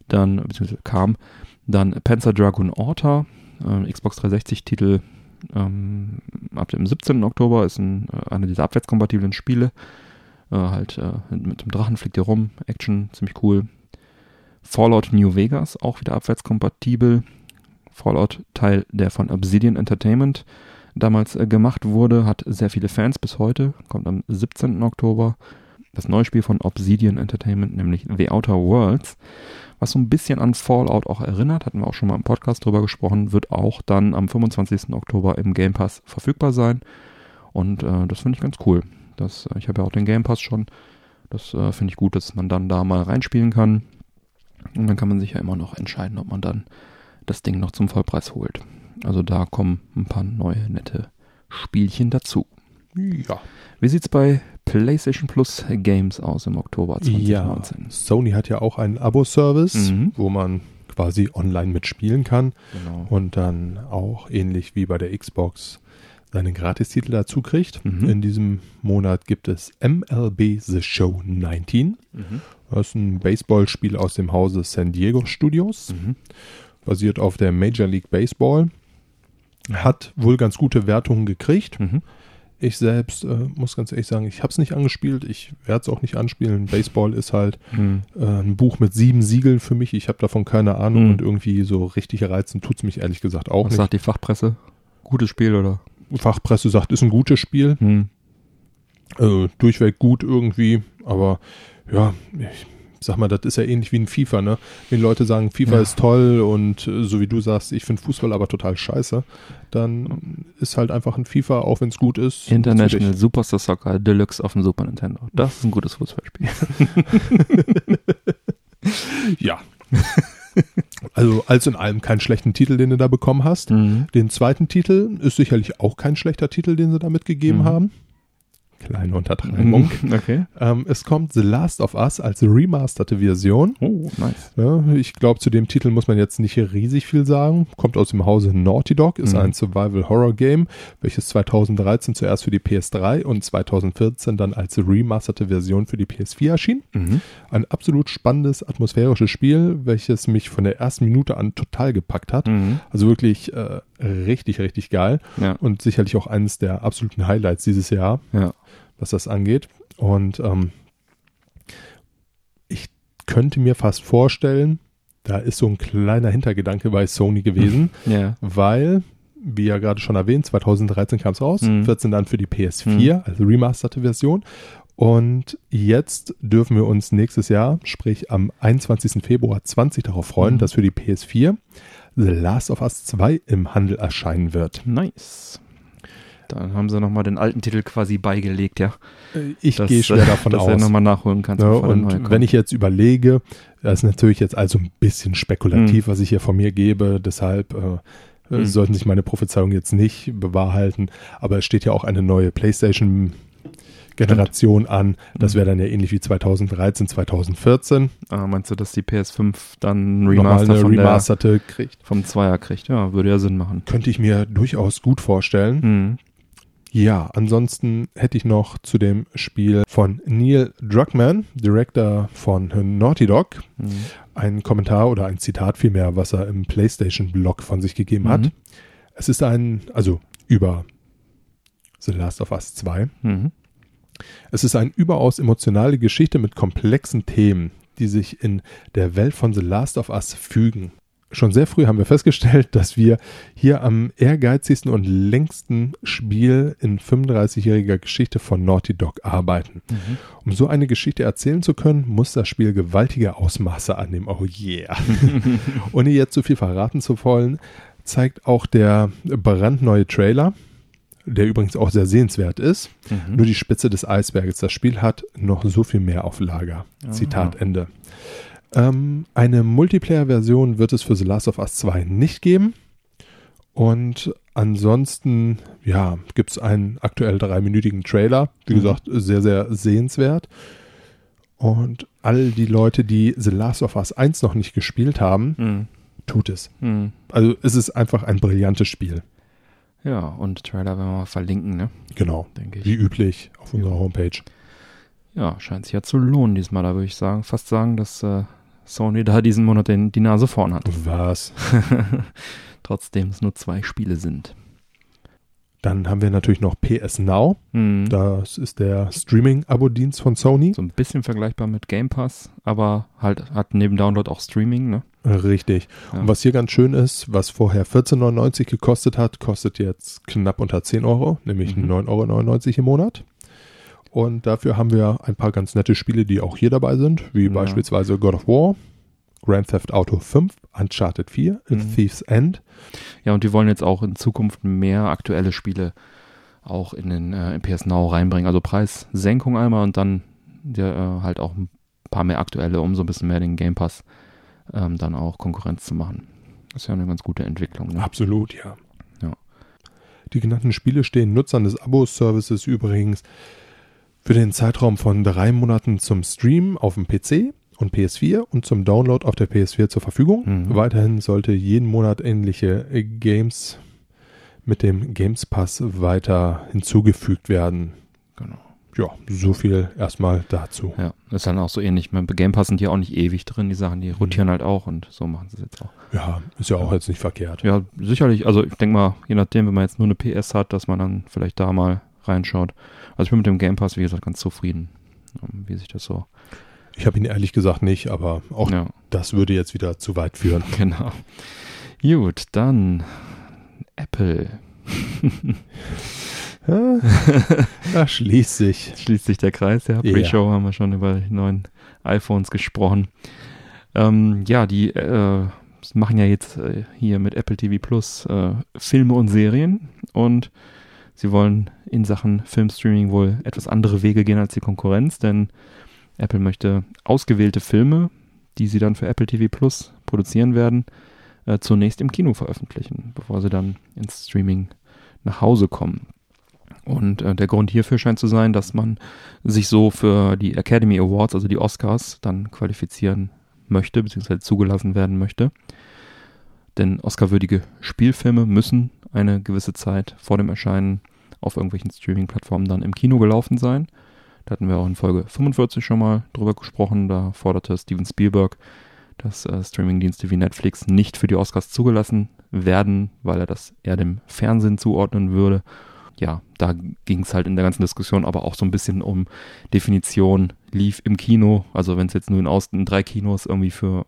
Dann, beziehungsweise kam, dann Panzer Dragoon Orta, äh, Xbox 360-Titel ähm, ab dem 17. Oktober, ist ein, äh, einer dieser abwärtskompatiblen Spiele. Äh, halt äh, mit dem Drachen fliegt ihr rum, Action, ziemlich cool. Fallout New Vegas, auch wieder abwärtskompatibel. Fallout Teil, der von Obsidian Entertainment damals äh, gemacht wurde, hat sehr viele Fans bis heute, kommt am 17. Oktober. Das neue Spiel von Obsidian Entertainment, nämlich The Outer Worlds, was so ein bisschen an Fallout auch erinnert, hatten wir auch schon mal im Podcast drüber gesprochen, wird auch dann am 25. Oktober im Game Pass verfügbar sein. Und äh, das finde ich ganz cool. Das, äh, ich habe ja auch den Game Pass schon. Das äh, finde ich gut, dass man dann da mal reinspielen kann. Und dann kann man sich ja immer noch entscheiden, ob man dann das Ding noch zum Vollpreis holt. Also da kommen ein paar neue nette Spielchen dazu. Ja. Wie sieht's bei PlayStation Plus Games aus im Oktober Ja, 2019? Sony hat ja auch einen Abo-Service, Mhm. wo man quasi online mitspielen kann Genau. und dann auch ähnlich wie bei der Xbox seine Gratistitel dazu kriegt. Mhm. In diesem Monat gibt es MLB The Show 19 Mhm. Das ist ein Baseballspiel aus dem Hause San Diego Studios. Mhm. Basiert auf der Major League Baseball. Hat wohl ganz gute Wertungen gekriegt. Mhm. Ich selbst äh, muss ganz ehrlich sagen, ich habe es nicht angespielt. Ich werde es auch nicht anspielen. Baseball ist halt Mhm. äh, ein Buch mit sieben Siegeln für mich. Ich habe davon keine Ahnung Mhm. und irgendwie so richtig reizen tut es mich ehrlich gesagt auch Was nicht. sagt die Fachpresse? Gutes Spiel oder? Fachpresse sagt, ist ein gutes Spiel. Mhm. äh, durchweg gut irgendwie, aber ja, ich sag mal, das ist ja ähnlich wie ein FIFA, ne? Wenn Leute sagen, FIFA Ja. ist toll und äh, so wie du sagst, ich finde Fußball aber total scheiße, dann ist halt einfach ein FIFA, auch wenn es gut ist. International Superstar Soccer Deluxe auf dem Super Nintendo. Das ist ein gutes Fußballspiel. *laughs* Ja. also als in allem keinen schlechten Titel, den du da bekommen hast. Mhm. Den zweiten Titel ist sicherlich auch kein schlechter Titel, den sie da mitgegeben Mhm. haben. Kleine Untertreibung. Okay. ähm, es kommt The Last of Us als remasterte Version. Oh, nice. Ja, ich glaube, zu dem Titel muss man jetzt nicht riesig viel sagen. Kommt aus dem Hause Naughty Dog, ist Mhm. ein Survival-Horror-Game, welches 2013 zuerst für die PS3 und 2014 dann als remasterte Version für die PS4 erschien. Mhm. Ein absolut spannendes, atmosphärisches Spiel, welches mich von der ersten Minute an total gepackt hat. Mhm. Also wirklich äh, richtig, richtig geil Ja. und sicherlich auch eines der absoluten Highlights dieses Jahr Ja. was das angeht. Und ähm, ich könnte mir fast vorstellen, da ist so ein kleiner Hintergedanke bei Sony gewesen, *laughs* Ja. weil, wie ja gerade schon erwähnt, 2013 kam es raus, Mhm. 14 dann für die PS4, also remasterte Version. Und jetzt dürfen wir uns nächstes Jahr, sprich am 21. Februar 20 darauf freuen, Mhm. dass für die PS4 The Last of Us 2 im Handel erscheinen wird. Nice. Dann haben sie nochmal den alten Titel quasi beigelegt, ja. Ich Dass, gehe schwer äh, davon dass aus. er nochmal nachholen kannst. Ja, und wenn ich jetzt überlege, das ist natürlich jetzt also ein bisschen spekulativ, was ich hier von mir gebe, deshalb äh, äh, Mhm. sollten sich meine Prophezeiungen jetzt nicht bewahrheiten, aber es steht ja auch eine neue PlayStation Generation an. Das Mhm. wäre dann ja ähnlich wie 2013, 2014. Ah, meinst du, dass die PS5 dann ein Nochmal Remaster eine von der, remasterte kriegt. vom Zweier kriegt? Ja, würde ja Sinn machen. Könnte ich mir durchaus gut vorstellen. Mhm. Ja, ansonsten hätte ich noch zu dem Spiel von Neil Druckmann, Director von Naughty Dog, Mhm. ein Kommentar oder ein Zitat vielmehr, was er im PlayStation-Blog von sich gegeben hat. Mhm. Es ist ein, also über The Last of Us 2. Mhm. Es ist eine überaus emotionale Geschichte mit komplexen Themen, die sich in der Welt von The Last of Us fügen. Schon sehr früh haben wir festgestellt, dass wir hier am ehrgeizigsten und längsten Spiel in 35-jähriger Geschichte von Naughty Dog arbeiten. Mhm. Um so eine Geschichte erzählen zu können, muss das Spiel gewaltige Ausmaße annehmen. Oh yeah. *laughs* Ohne jetzt zu viel verraten zu wollen, zeigt auch der brandneue Trailer, der übrigens auch sehr sehenswert ist, Mhm. nur die Spitze des Eisberges. Das Spiel hat noch so viel mehr auf Lager. Aha. Zitat Ende. Ähm, eine Multiplayer-Version wird es für The Last of Us 2 nicht geben. Und ansonsten, ja, gibt es einen aktuell dreiminütigen Trailer. Wie Mhm. gesagt, sehr, sehr sehenswert. Und all die Leute, die The Last of Us 1 noch nicht gespielt haben, Mhm. tut es. Mhm. Also es ist einfach ein brillantes Spiel. Ja, und Trailer werden wir mal verlinken, ne? Genau. Denke ich. Wie üblich auf unserer Homepage. Ja, scheint sich ja zu lohnen diesmal. Da würde ich sagen, fast sagen, dass äh, Sony da diesen Monat den, die Nase vorn hat. Was? *laughs* Trotzdem es nur zwei Spiele sind. Dann haben wir natürlich noch PS Now. Mhm. Das ist der Streaming-Abo-Dienst von Sony. So ein bisschen vergleichbar mit Game Pass, aber halt hat neben Download auch Streaming, ne? Richtig. Ja. Und was hier ganz schön ist, was vorher 14,99 gekostet hat, kostet jetzt knapp unter 10 Euro, nämlich Mhm. 9,99 Euro im Monat. Und dafür haben wir ein paar ganz nette Spiele, die auch hier dabei sind, wie Ja. beispielsweise God of War, Grand Theft Auto 5, Uncharted 4, Mhm. Thief's End. Ja, und die wollen jetzt auch in Zukunft mehr aktuelle Spiele auch in den äh, in PS Now reinbringen. Also Preissenkung einmal und dann ja, äh, halt auch ein paar mehr aktuelle, um so ein bisschen mehr den Game Pass ähm, dann auch Konkurrenz zu machen. Das ist ja eine ganz gute Entwicklung. Ne? Absolut, ja. Ja. Die genannten Spiele stehen Nutzern des Abo-Services übrigens für den Zeitraum von drei Monaten zum Stream auf dem PC und PS4 und zum Download auf der PS4 zur Verfügung. Mhm. Weiterhin sollte jeden Monat ähnliche äh, Games mit dem Games Pass weiter hinzugefügt werden. Genau. ja, so viel erstmal dazu. Ja, ist dann auch so ähnlich. Bei Game Pass sind die auch nicht ewig drin, die Sachen, die rotieren halt auch und so machen sie es jetzt auch. Ja, ist ja auch jetzt nicht verkehrt. Ja, sicherlich. Also ich denke mal, je nachdem, wenn man jetzt nur eine PS hat, dass man dann vielleicht da mal reinschaut. Also ich bin mit dem Game Pass, wie gesagt, ganz zufrieden, ähm, wie sich das so. Ich habe ihn ehrlich gesagt nicht, aber auch Ja, das würde jetzt wieder zu weit führen. *laughs* genau. Gut, dann Apple. Ja, *laughs* da schließt sich. Schließt sich der Kreis, ja. Ja. Pre-Show haben wir schon über die neuen iPhones gesprochen. Ähm, ja, die äh, machen ja jetzt äh, hier mit Apple TV Plus äh, Filme und Serien und sie wollen in Sachen Filmstreaming wohl etwas andere Wege gehen als die Konkurrenz, denn Apple möchte ausgewählte Filme, die sie dann für Apple TV Plus produzieren werden, äh, zunächst im Kino veröffentlichen, bevor sie dann ins Streaming nach Hause kommen. Und äh, der Grund hierfür scheint zu sein, dass man sich so für die Academy Awards, also die Oscars, dann qualifizieren möchte, beziehungsweise zugelassen werden möchte. Denn Oscarwürdige Spielfilme müssen eine gewisse Zeit vor dem Erscheinen auf irgendwelchen Streaming-Plattformen dann im Kino gelaufen sein. Da hatten wir auch in Folge 45 schon mal drüber gesprochen. Da forderte Steven Spielberg, dass äh, Streamingdienste wie Netflix nicht für die Oscars zugelassen werden, weil er das eher dem Fernsehen zuordnen würde. Ja, da ging es halt in der ganzen Diskussion aber auch so ein bisschen um Definition, lief im Kino. Also wenn es jetzt nur in, aus, drei Kinos irgendwie für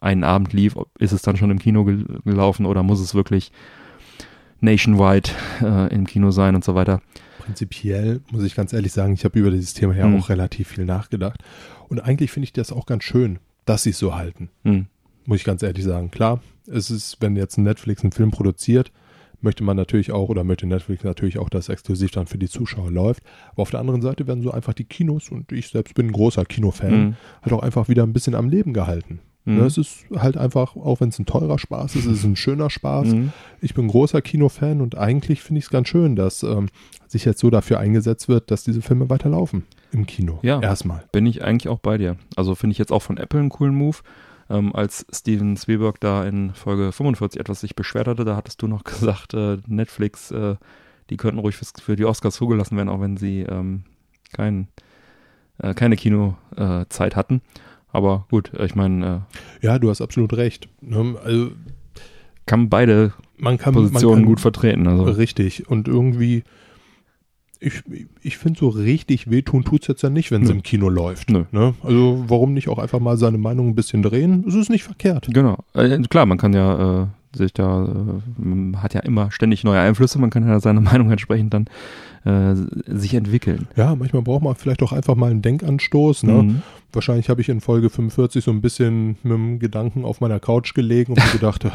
einen Abend lief, ist es dann schon im Kino gel gelaufen oder muss es wirklich nationwide äh, im Kino sein und so weiter. Prinzipiell muss ich ganz ehrlich sagen, ich habe über dieses Thema ja Mhm. auch relativ viel nachgedacht. Und eigentlich finde ich das auch ganz schön, dass sie es so halten. Hm. Muss ich ganz ehrlich sagen. Klar, es ist, wenn jetzt ein Netflix einen Film produziert, möchte man natürlich auch oder möchte Netflix natürlich auch, dass exklusiv dann für die Zuschauer läuft. Aber auf der anderen Seite werden so einfach die Kinos, und ich selbst bin ein großer Kinofan, Hm. halt auch einfach wieder ein bisschen am Leben gehalten. Mhm. Ne, es ist halt einfach, auch wenn es ein teurer Spaß ist, es ist ein schöner Spaß. Mhm. Ich bin großer Kinofan und eigentlich finde ich es ganz schön, dass ähm, sich jetzt so dafür eingesetzt wird, dass diese Filme weiterlaufen im Kino. Ja. Erstmal. Bin ich eigentlich auch bei dir. Also finde ich jetzt auch von Apple einen coolen Move. Ähm, als Steven Spielberg da in Folge 45 etwas sich beschwert hatte, da hattest du noch *laughs* gesagt, äh, Netflix, äh, die könnten ruhig fürs, für die Oscars zugelassen werden, auch wenn sie ähm, kein, äh, keine Kinozeit Zeit hatten. Aber gut, ich meine, äh, Ja, du hast absolut recht. Ne, Also kann beide man kann Positionen man kann, gut vertreten. Also, Richtig. Und irgendwie, ich, ich finde, so richtig wehtun tut es jetzt ja nicht, wenn es im Kino läuft. Nö. Ne? Also warum nicht auch einfach mal seine Meinung ein bisschen drehen? Es ist nicht verkehrt. Genau. Äh, klar, man kann ja äh, sich da, äh, man hat ja immer ständig neue Einflüsse, man kann ja seine *laughs* Meinung entsprechend dann äh, sich entwickeln. Ja, manchmal braucht man vielleicht auch einfach mal einen Denkanstoß. Ne? Mhm. Wahrscheinlich habe ich in Folge 45 so ein bisschen mit dem Gedanken auf meiner Couch gelegen und gedacht, *laughs* äh,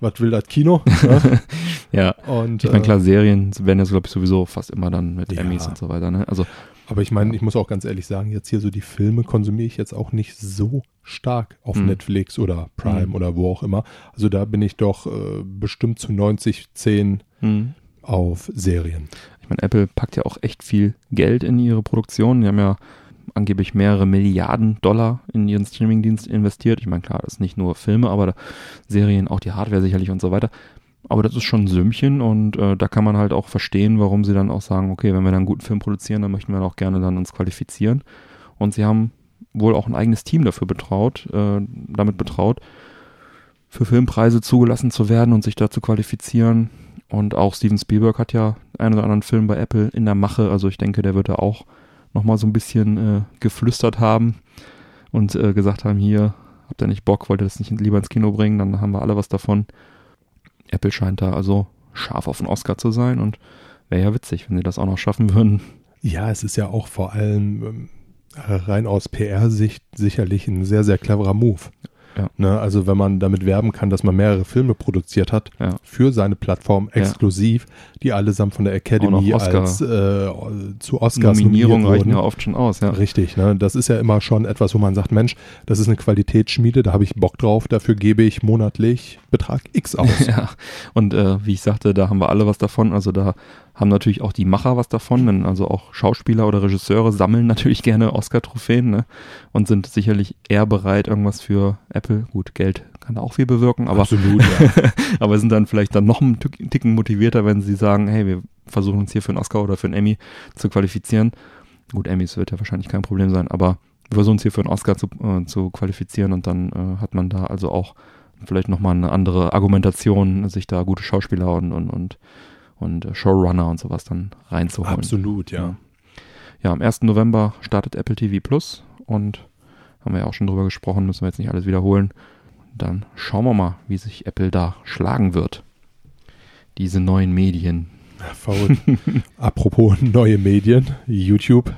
was will das Kino? Ne? *laughs* Ja. Und, Ich meine, äh, klar, Serien werden ja, glaube ich, sowieso fast immer dann mit Ja. Emmys und so weiter. Ne? Also, Aber ich meine, ich muss auch ganz ehrlich sagen, jetzt hier so die Filme konsumiere ich jetzt auch nicht so stark auf Mhm. Netflix oder Prime Mhm. oder wo auch immer. Also da bin ich doch äh, bestimmt zu 90, 10 hm. auf Serien. Meine, Apple packt ja auch echt viel Geld in ihre Produktion. Die haben ja angeblich mehrere Milliarden Dollar in ihren Streamingdienst investiert. Ich meine, klar, das ist nicht nur Filme, aber Serien, auch die Hardware sicherlich und so weiter. Aber das ist schon ein Sümmchen und äh, da kann man halt auch verstehen, warum sie dann auch sagen, okay, wenn wir dann einen guten Film produzieren, dann möchten wir auch gerne dann uns qualifizieren. Und sie haben wohl auch ein eigenes Team dafür betraut, äh, damit betraut, für Filmpreise zugelassen zu werden und sich da zu qualifizieren. Und auch Steven Spielberg hat ja einen oder anderen Film bei Apple in der Mache. Also ich denke, der wird da auch nochmal so ein bisschen äh, geflüstert haben und äh, gesagt haben, hier, habt ihr nicht Bock, wollt ihr das nicht lieber ins Kino bringen, dann haben wir alle was davon. Apple scheint da also scharf auf den Oscar zu sein und wäre ja witzig, wenn sie das auch noch schaffen würden. Ja, es ist ja auch vor allem ähm, rein aus PR-Sicht sicherlich ein sehr, sehr cleverer Move. Ja. Ne, also wenn man damit werben kann, dass man mehrere Filme produziert hat Ja. für seine Plattform Ja. exklusiv, die allesamt von der Academy Oscar. als äh, zu Oscars Nominierungen reichen wurden. ja oft schon aus, ja. Richtig, ne? Das ist ja immer schon etwas, wo man sagt, Mensch, das ist eine Qualitätsschmiede, da habe ich Bock drauf, dafür gebe ich monatlich Betrag X aus. *laughs* Ja, und äh, wie ich sagte, da haben wir alle was davon. Also da haben natürlich auch die Macher was davon, denn also auch Schauspieler oder Regisseure sammeln natürlich gerne Oscar-Trophäen ne? und sind sicherlich eher bereit, irgendwas für Apple, gut, Geld kann da auch viel bewirken, aber, Absolut, ja. *laughs* aber sind dann vielleicht dann noch einen Tick- Ticken motivierter, wenn sie sagen, hey, wir versuchen uns hier für einen Oscar oder für einen Emmy zu qualifizieren. Gut, Emmys wird ja wahrscheinlich kein Problem sein, aber wir versuchen es hier für einen Oscar zu, äh, zu qualifizieren und dann äh, hat man da also auch vielleicht nochmal eine andere Argumentation, sich da gute Schauspieler und, und, und, und äh, Showrunner und sowas dann reinzuholen. Absolut, ja. Ja, am 1. November startet Apple TV Plus und haben wir ja auch schon drüber gesprochen, müssen wir jetzt nicht alles wiederholen. Dann schauen wir mal, wie sich Apple da schlagen wird. Diese neuen Medien. Verrückt. *laughs* Apropos neue Medien, YouTube.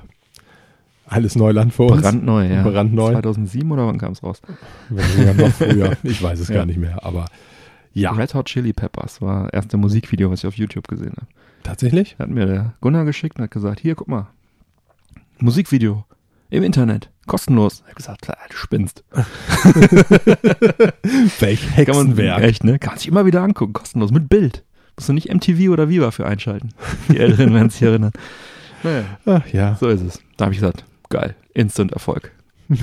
Alles Neuland für uns. Brandneu, ja. Brandneu. 2007 oder wann kam es raus? Wenn sogar noch früher. *laughs* Ich weiß es Ja. gar nicht mehr, aber ja. Red Hot Chili Peppers war das erste Musikvideo, was ich auf YouTube gesehen habe. Tatsächlich? Hat mir der Gunnar geschickt und hat gesagt, hier, guck mal. Musikvideo im Internet, kostenlos. Ich habe gesagt, klar, du spinnst. *laughs* Welch Kann man, Hexenwerk. echt, ne? Kann man sich immer wieder angucken, kostenlos, mit Bild. Musst du nicht MTV oder Viva für einschalten. *laughs* Die Älteren werden sich erinnern. Naja, Ach, ja. so ist es. Da habe ich gesagt, geil, Instant-Erfolg. *laughs*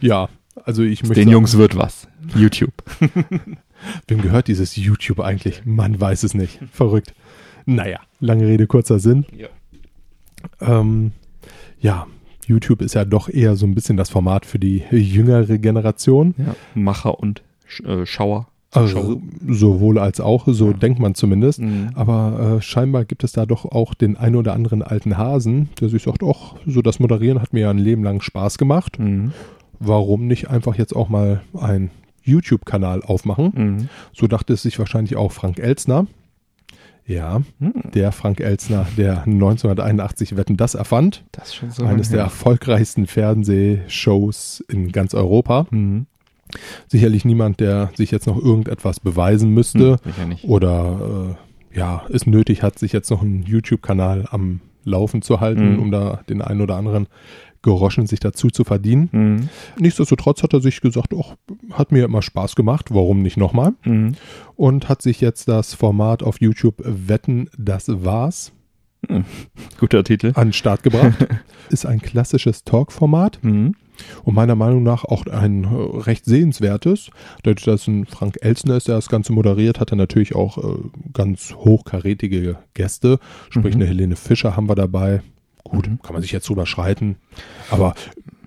Ja. Also ich möchte Den Jungs wird was. YouTube. Wem gehört dieses YouTube eigentlich? Man weiß es nicht. Verrückt. Naja, lange Rede, kurzer Sinn. Ja. Ähm, ja, YouTube ist ja doch eher so ein bisschen das Format für die jüngere Generation. Ja, Macher und äh, Schauer. Also, sowohl als auch, so Ja. denkt man zumindest. Mhm. Aber äh, scheinbar gibt es da doch auch den ein oder anderen alten Hasen, der sich sagt, ach, so das Moderieren hat mir ja ein Leben lang Spaß gemacht. Mhm. Warum nicht einfach jetzt auch mal einen YouTube-Kanal aufmachen? Mhm. So dachte es sich wahrscheinlich auch Frank Elzner. Ja, Mhm. der Frank Elzner, der 1981 Wetten das erfand. Das ist schon so. Eines der erfolgreichsten Fernsehshows in ganz Europa. Mhm. Sicherlich niemand, der sich jetzt noch irgendetwas beweisen müsste Hm, oder äh, ja, es nötig hat, sich jetzt noch einen YouTube-Kanal am Laufen zu halten, Mhm. um da den einen oder anderen Groschen sich dazu zu verdienen. Mhm. Nichtsdestotrotz hat er sich gesagt, ach, hat mir immer Spaß gemacht, warum nicht nochmal? Mhm. Und hat sich jetzt das Format auf YouTube Wetten, das war's Guter Titel. an den Start gebracht. *laughs* Ist ein klassisches Talk-Format Mhm. Und meiner Meinung nach auch ein äh, recht sehenswertes. Dadurch, dass ein Frank Elsner ist, der das Ganze moderiert, hat er natürlich auch äh, ganz hochkarätige Gäste. Sprich, Mhm. eine Helene Fischer haben wir dabei. Gut, Mhm. kann man sich jetzt drüber streiten. Aber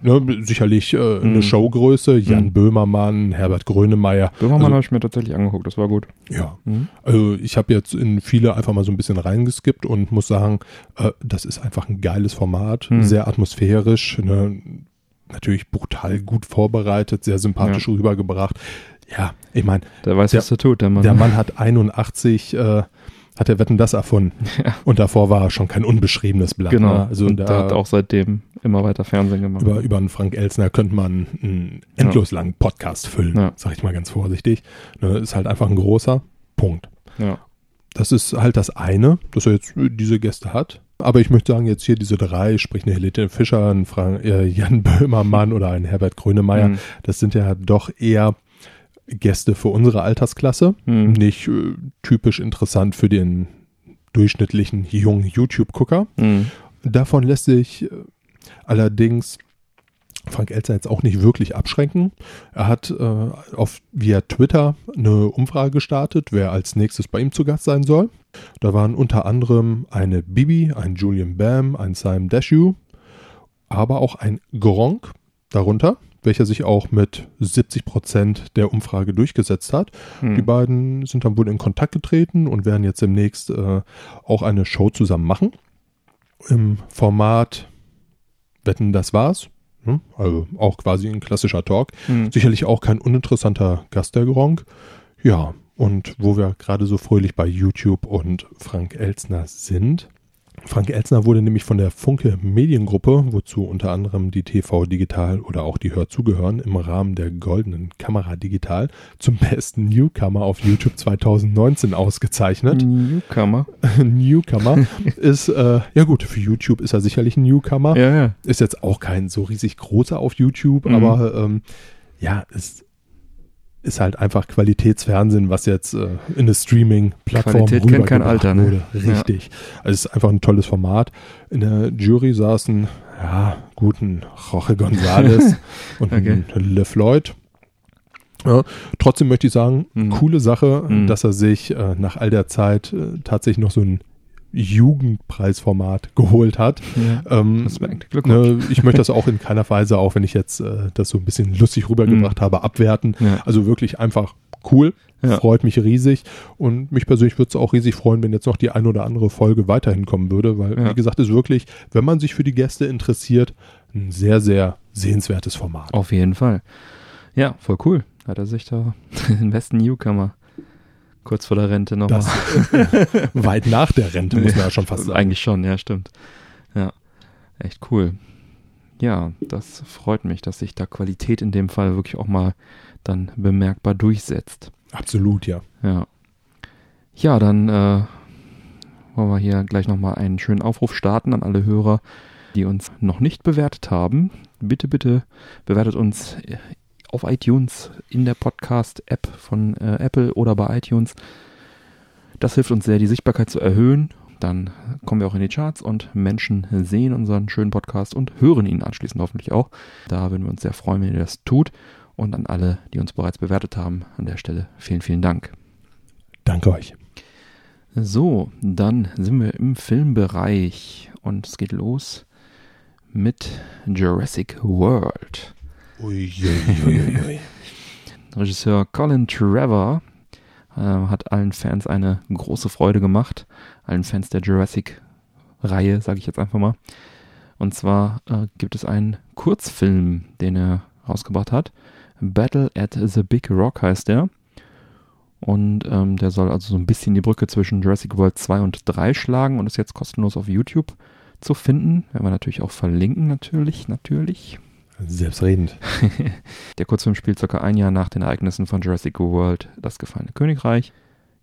ne, sicherlich äh, eine Mhm. Showgröße. Jan Mhm. Böhmermann, Herbert Grönemeyer. Böhmermann Also- habe ich mir tatsächlich angeguckt, das war gut. Ja, Mhm. also ich habe jetzt in viele einfach mal so ein bisschen reingeskippt und muss sagen, äh, das ist einfach ein geiles Format, Hm. sehr atmosphärisch, ne, natürlich brutal gut vorbereitet, sehr sympathisch rübergebracht. Ja, ich meine, Der weiß, Der- was er tut, der Mann. der Mann hat 81, äh, hat er Wetten das erfunden. *laughs* Ja. Und davor war er schon kein unbeschriebenes Blatt. Genau. Ne? Also und da der hat auch seitdem immer weiter Fernsehen gemacht. über, über einen Frank Elsner könnte man einen endlos langen Podcast füllen, Ja. sag ich mal ganz vorsichtig. Ne, ist halt einfach ein großer Punkt. ja. Das ist halt das eine, dass er jetzt diese Gäste hat. Aber ich möchte sagen, jetzt hier diese drei, sprich eine Helene Fischer, ein Frank, äh, Jan Böhmermann oder ein Herbert Grönemeyer, Mhm. das sind ja doch eher Gäste für unsere Altersklasse. Mhm. Nicht äh, typisch interessant für den durchschnittlichen jungen YouTube-Gucker. Mhm. Davon lässt sich äh, allerdings Frank Elster jetzt auch nicht wirklich abschränken. Er hat äh, auf, via Twitter eine Umfrage gestartet, wer als nächstes bei ihm zu Gast sein soll. Da waren unter anderem eine Bibi, ein Julian Bam, ein Simon Dashu, aber auch ein Gronk darunter, welcher sich auch mit 70 Prozent der Umfrage durchgesetzt hat. Mhm. Die beiden sind dann wohl in Kontakt getreten und werden jetzt demnächst äh, auch eine Show zusammen machen. Im Format Wetten, das war's. Hm? Also auch quasi ein klassischer Talk. Mhm. Sicherlich auch kein uninteressanter Gast der Gronk. Ja, und wo wir gerade so fröhlich bei YouTube und Frank Elzner sind. Frank Elzner wurde nämlich von der Funke Mediengruppe, wozu unter anderem die TV Digital oder auch die Hör zugehören, im Rahmen der Goldenen Kamera Digital zum besten Newcomer auf YouTube 2019 ausgezeichnet. Newcomer. *laughs* Newcomer ist, äh, ja gut, für YouTube ist er sicherlich ein Newcomer. Ja, ja. Ist jetzt auch kein so riesig großer auf YouTube, Mhm. aber ähm, ja, es ist halt einfach Qualitätsfernsehen, was jetzt äh, in eine Streaming-Plattform Qualität kennt kein Alter, ne? wurde. Richtig. Also es ist einfach ein tolles Format. In der Jury saßen, ja, guten Jorge González *laughs* und Okay. Le Floyd. Ja, trotzdem möchte ich sagen, Mhm. coole Sache, Mhm. dass er sich äh, nach all der Zeit äh, tatsächlich noch so ein Jugendpreisformat geholt hat. Ja. Ähm, ne, ich möchte das auch in keiner Weise, auch wenn ich jetzt äh, das so ein bisschen lustig rübergebracht habe, abwerten. Ja. Also wirklich einfach cool. Ja. Freut mich riesig. Und mich persönlich würde es auch riesig freuen, wenn jetzt noch die ein oder andere Folge weiterhin kommen würde, weil, Ja. wie gesagt, ist wirklich, wenn man sich für die Gäste interessiert, ein sehr, sehr sehenswertes Format. Auf jeden Fall. Ja, voll cool. Hat er sich da *laughs* den besten Newcomer kurz vor der Rente nochmal. *laughs* Weit nach der Rente, muss man ja schon fast sagen. Eigentlich schon, ja, stimmt. Ja, echt cool. Ja, das freut mich, dass sich da Qualität in dem Fall wirklich auch mal dann bemerkbar durchsetzt. Absolut, ja. Ja. Ja, dann äh, wollen wir hier gleich nochmal einen schönen Aufruf starten an alle Hörer, die uns noch nicht bewertet haben. Bitte, bitte bewertet uns auf iTunes in der Podcast-App von äh, Apple oder bei iTunes. Das hilft uns sehr, die Sichtbarkeit zu erhöhen. Dann kommen wir auch in die Charts und Menschen sehen unseren schönen Podcast und hören ihn anschließend hoffentlich auch. Da würden wir uns sehr freuen, wenn ihr das tut. Und an alle, die uns bereits bewertet haben, an der Stelle vielen, vielen Dank. Danke euch. So, dann sind wir im Filmbereich und es geht los mit Jurassic World. Uiuiuiui. *laughs* Regisseur Colin Trevor äh, hat allen Fans eine große Freude gemacht, allen Fans der Jurassic-Reihe, sage ich jetzt einfach mal. Und zwar äh, gibt es einen Kurzfilm, den er rausgebracht hat. Battle at the Big Rock heißt der. Und ähm, der soll also so ein bisschen die Brücke zwischen Jurassic World 2 und 3 schlagen und ist jetzt kostenlos auf YouTube zu finden. Werden wir natürlich auch verlinken, natürlich, natürlich. Selbstredend. *laughs* Der Kurzfilm spielt circa ein Jahr nach den Ereignissen von Jurassic World, das gefallene Königreich.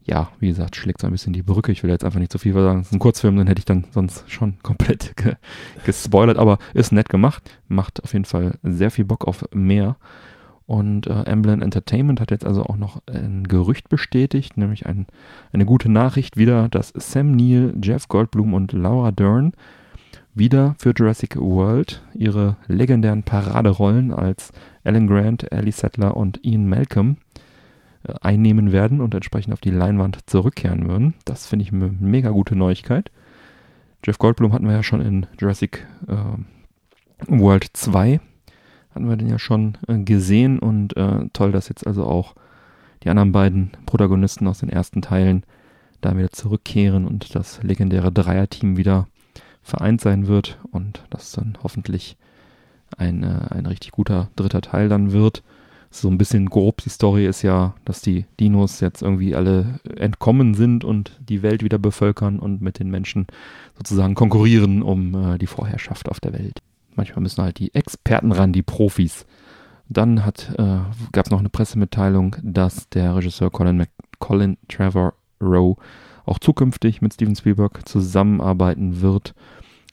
Ja, wie gesagt, schlägt so ein bisschen die Brücke. Ich will jetzt einfach nicht zu viel sagen. Es ist ein Kurzfilm, den hätte ich dann sonst schon komplett *laughs* ge gespoilert, aber ist nett gemacht. Macht auf jeden Fall sehr viel Bock auf mehr. Und äh, Emblem Entertainment hat jetzt also auch noch ein Gerücht bestätigt, nämlich ein, eine gute Nachricht wieder, dass Sam Neill, Jeff Goldblum und Laura Dern wieder für Jurassic World ihre legendären Paraderollen als Alan Grant, Ellie Sattler und Ian Malcolm äh, einnehmen werden und entsprechend auf die Leinwand zurückkehren würden. Das finde ich eine mega gute Neuigkeit. Jeff Goldblum hatten wir ja schon in Jurassic äh, World 2 hatten wir den ja schon äh, gesehen und äh, toll, dass jetzt also auch die anderen beiden Protagonisten aus den ersten Teilen da wieder zurückkehren und das legendäre Dreierteam wieder vereint sein wird und das dann hoffentlich ein, äh, ein richtig guter dritter Teil dann wird. So ein bisschen grob die Story ist ja, dass die Dinos jetzt irgendwie alle entkommen sind und die Welt wieder bevölkern und mit den Menschen sozusagen konkurrieren um äh, die Vorherrschaft auf der Welt. Manchmal müssen halt die Experten ran, die Profis. Dann äh, gab es noch eine Pressemitteilung, dass der Regisseur Colin, Mac Colin Trevor Rowe auch zukünftig mit Steven Spielberg zusammenarbeiten wird.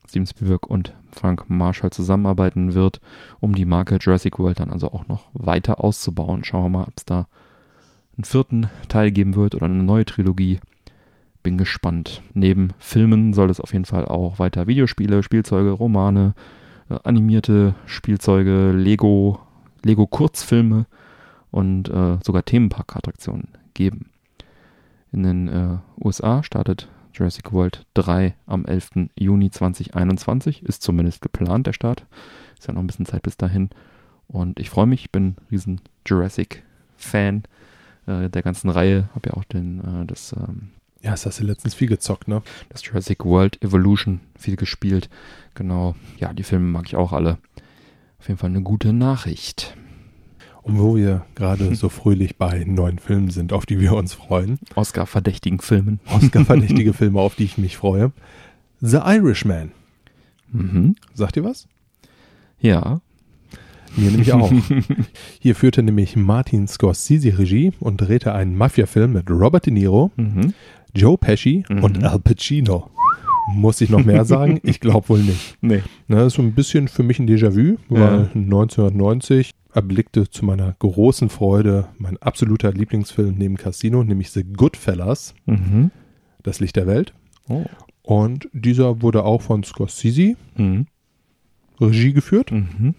Steven Spielberg und Frank Marshall zusammenarbeiten wird, um die Marke Jurassic World dann also auch noch weiter auszubauen. Schauen wir mal, ob es da einen vierten Teil geben wird oder eine neue Trilogie. Bin gespannt. Neben Filmen soll es auf jeden Fall auch weiter Videospiele, Spielzeuge, Romane, äh, animierte Spielzeuge, Lego, Lego Kurzfilme und äh, sogar Themenparkattraktionen geben. In den äh, USA startet Jurassic World 3 am 11. Juni 2021. Ist zumindest geplant, der Start. Ist ja noch ein bisschen Zeit bis dahin. Und ich freue mich, ich bin ein riesen Jurassic-Fan äh, der ganzen Reihe. Habe ja auch den, äh, das, ähm, Ja, das hast du letztens viel gezockt, ne? das Jurassic World Evolution viel gespielt. Genau, ja, die Filme mag ich auch alle. Auf jeden Fall eine gute Nachricht. Und wo wir gerade so *laughs* fröhlich bei neuen Filmen sind, auf die wir uns freuen, Oscar-verdächtigen Filmen. Oscar-verdächtige *laughs* Filme, auf die ich mich freue. The Irishman. Mhm. Sagt ihr was? Ja. Mir nämlich auch. *laughs* Hier führte nämlich Martin Scorsese Regie und drehte einen Mafia-Film mit Robert De Niro, Mhm. Joe Pesci Mhm. und Al Pacino. Muss ich noch mehr *laughs* sagen? Ich glaube wohl nicht. Nee. Ne, das ist so ein bisschen für mich ein Déjà-vu, weil Ja. 1990 erblickte zu meiner großen Freude mein absoluter Lieblingsfilm neben Casino, nämlich The Goodfellas, Mhm. das Licht der Welt. Oh. Und dieser wurde auch von Scorsese Mhm. Regie geführt Mhm.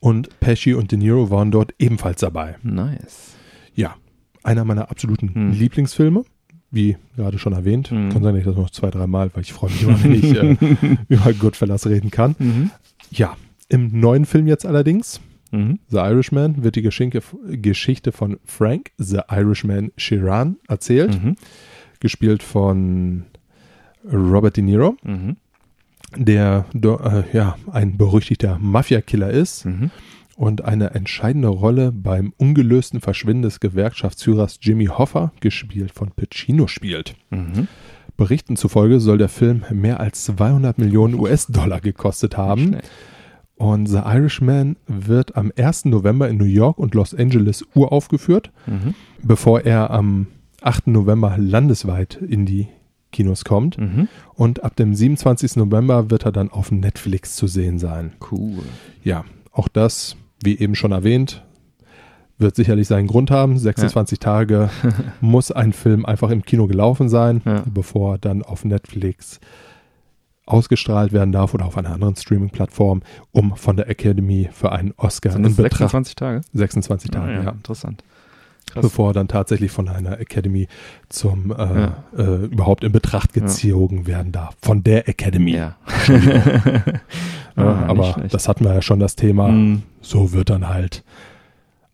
und Pesci und De Niro waren dort ebenfalls dabei. Nice. Ja, einer meiner absoluten Hm. Lieblingsfilme. Wie gerade schon erwähnt. Mhm. Kann sein, dass ich das noch zwei, drei Mal, weil ich freue mich immer, wenn ich äh, *laughs* über Goodfellas reden kann. Mhm. Ja, im neuen Film jetzt allerdings, Mhm. The Irishman, wird die Geschenke, Geschichte von Frank, The Irishman Chiran, erzählt. Mhm. Gespielt von Robert De Niro, Mhm. der äh, ja, ein berüchtigter Mafia-Killer ist Mhm. Und eine entscheidende Rolle beim ungelösten Verschwinden des Gewerkschaftsführers Jimmy Hoffa, gespielt von Pacino, spielt. Mhm. Berichten zufolge soll der Film mehr als 200 Millionen US-Dollar gekostet haben. Schnell. Und The Irishman wird am 1. November in New York und Los Angeles uraufgeführt, Mhm. bevor er am 8. November landesweit in die Kinos kommt. Mhm. Und ab dem 27. November wird er dann auf Netflix zu sehen sein. Cool. Ja, auch das, wie eben schon erwähnt, wird sicherlich seinen Grund haben. 26 Tage *laughs* muss ein Film einfach im Kino gelaufen sein, Ja. bevor er dann auf Netflix ausgestrahlt werden darf oder auf einer anderen Streaming-Plattform, um von der Academy für einen Oscar Sind in das Betracht 26 Tage? 26 Ah, Tage, ja, ja. interessant. Krass. Bevor er dann tatsächlich von einer Academy zum äh, Ja. äh, überhaupt in Betracht gezogen werden darf. Von der Academy. Ja. *laughs* Ja, Ah, aber schlecht. das hatten wir ja schon das Thema. Mhm. So wird dann halt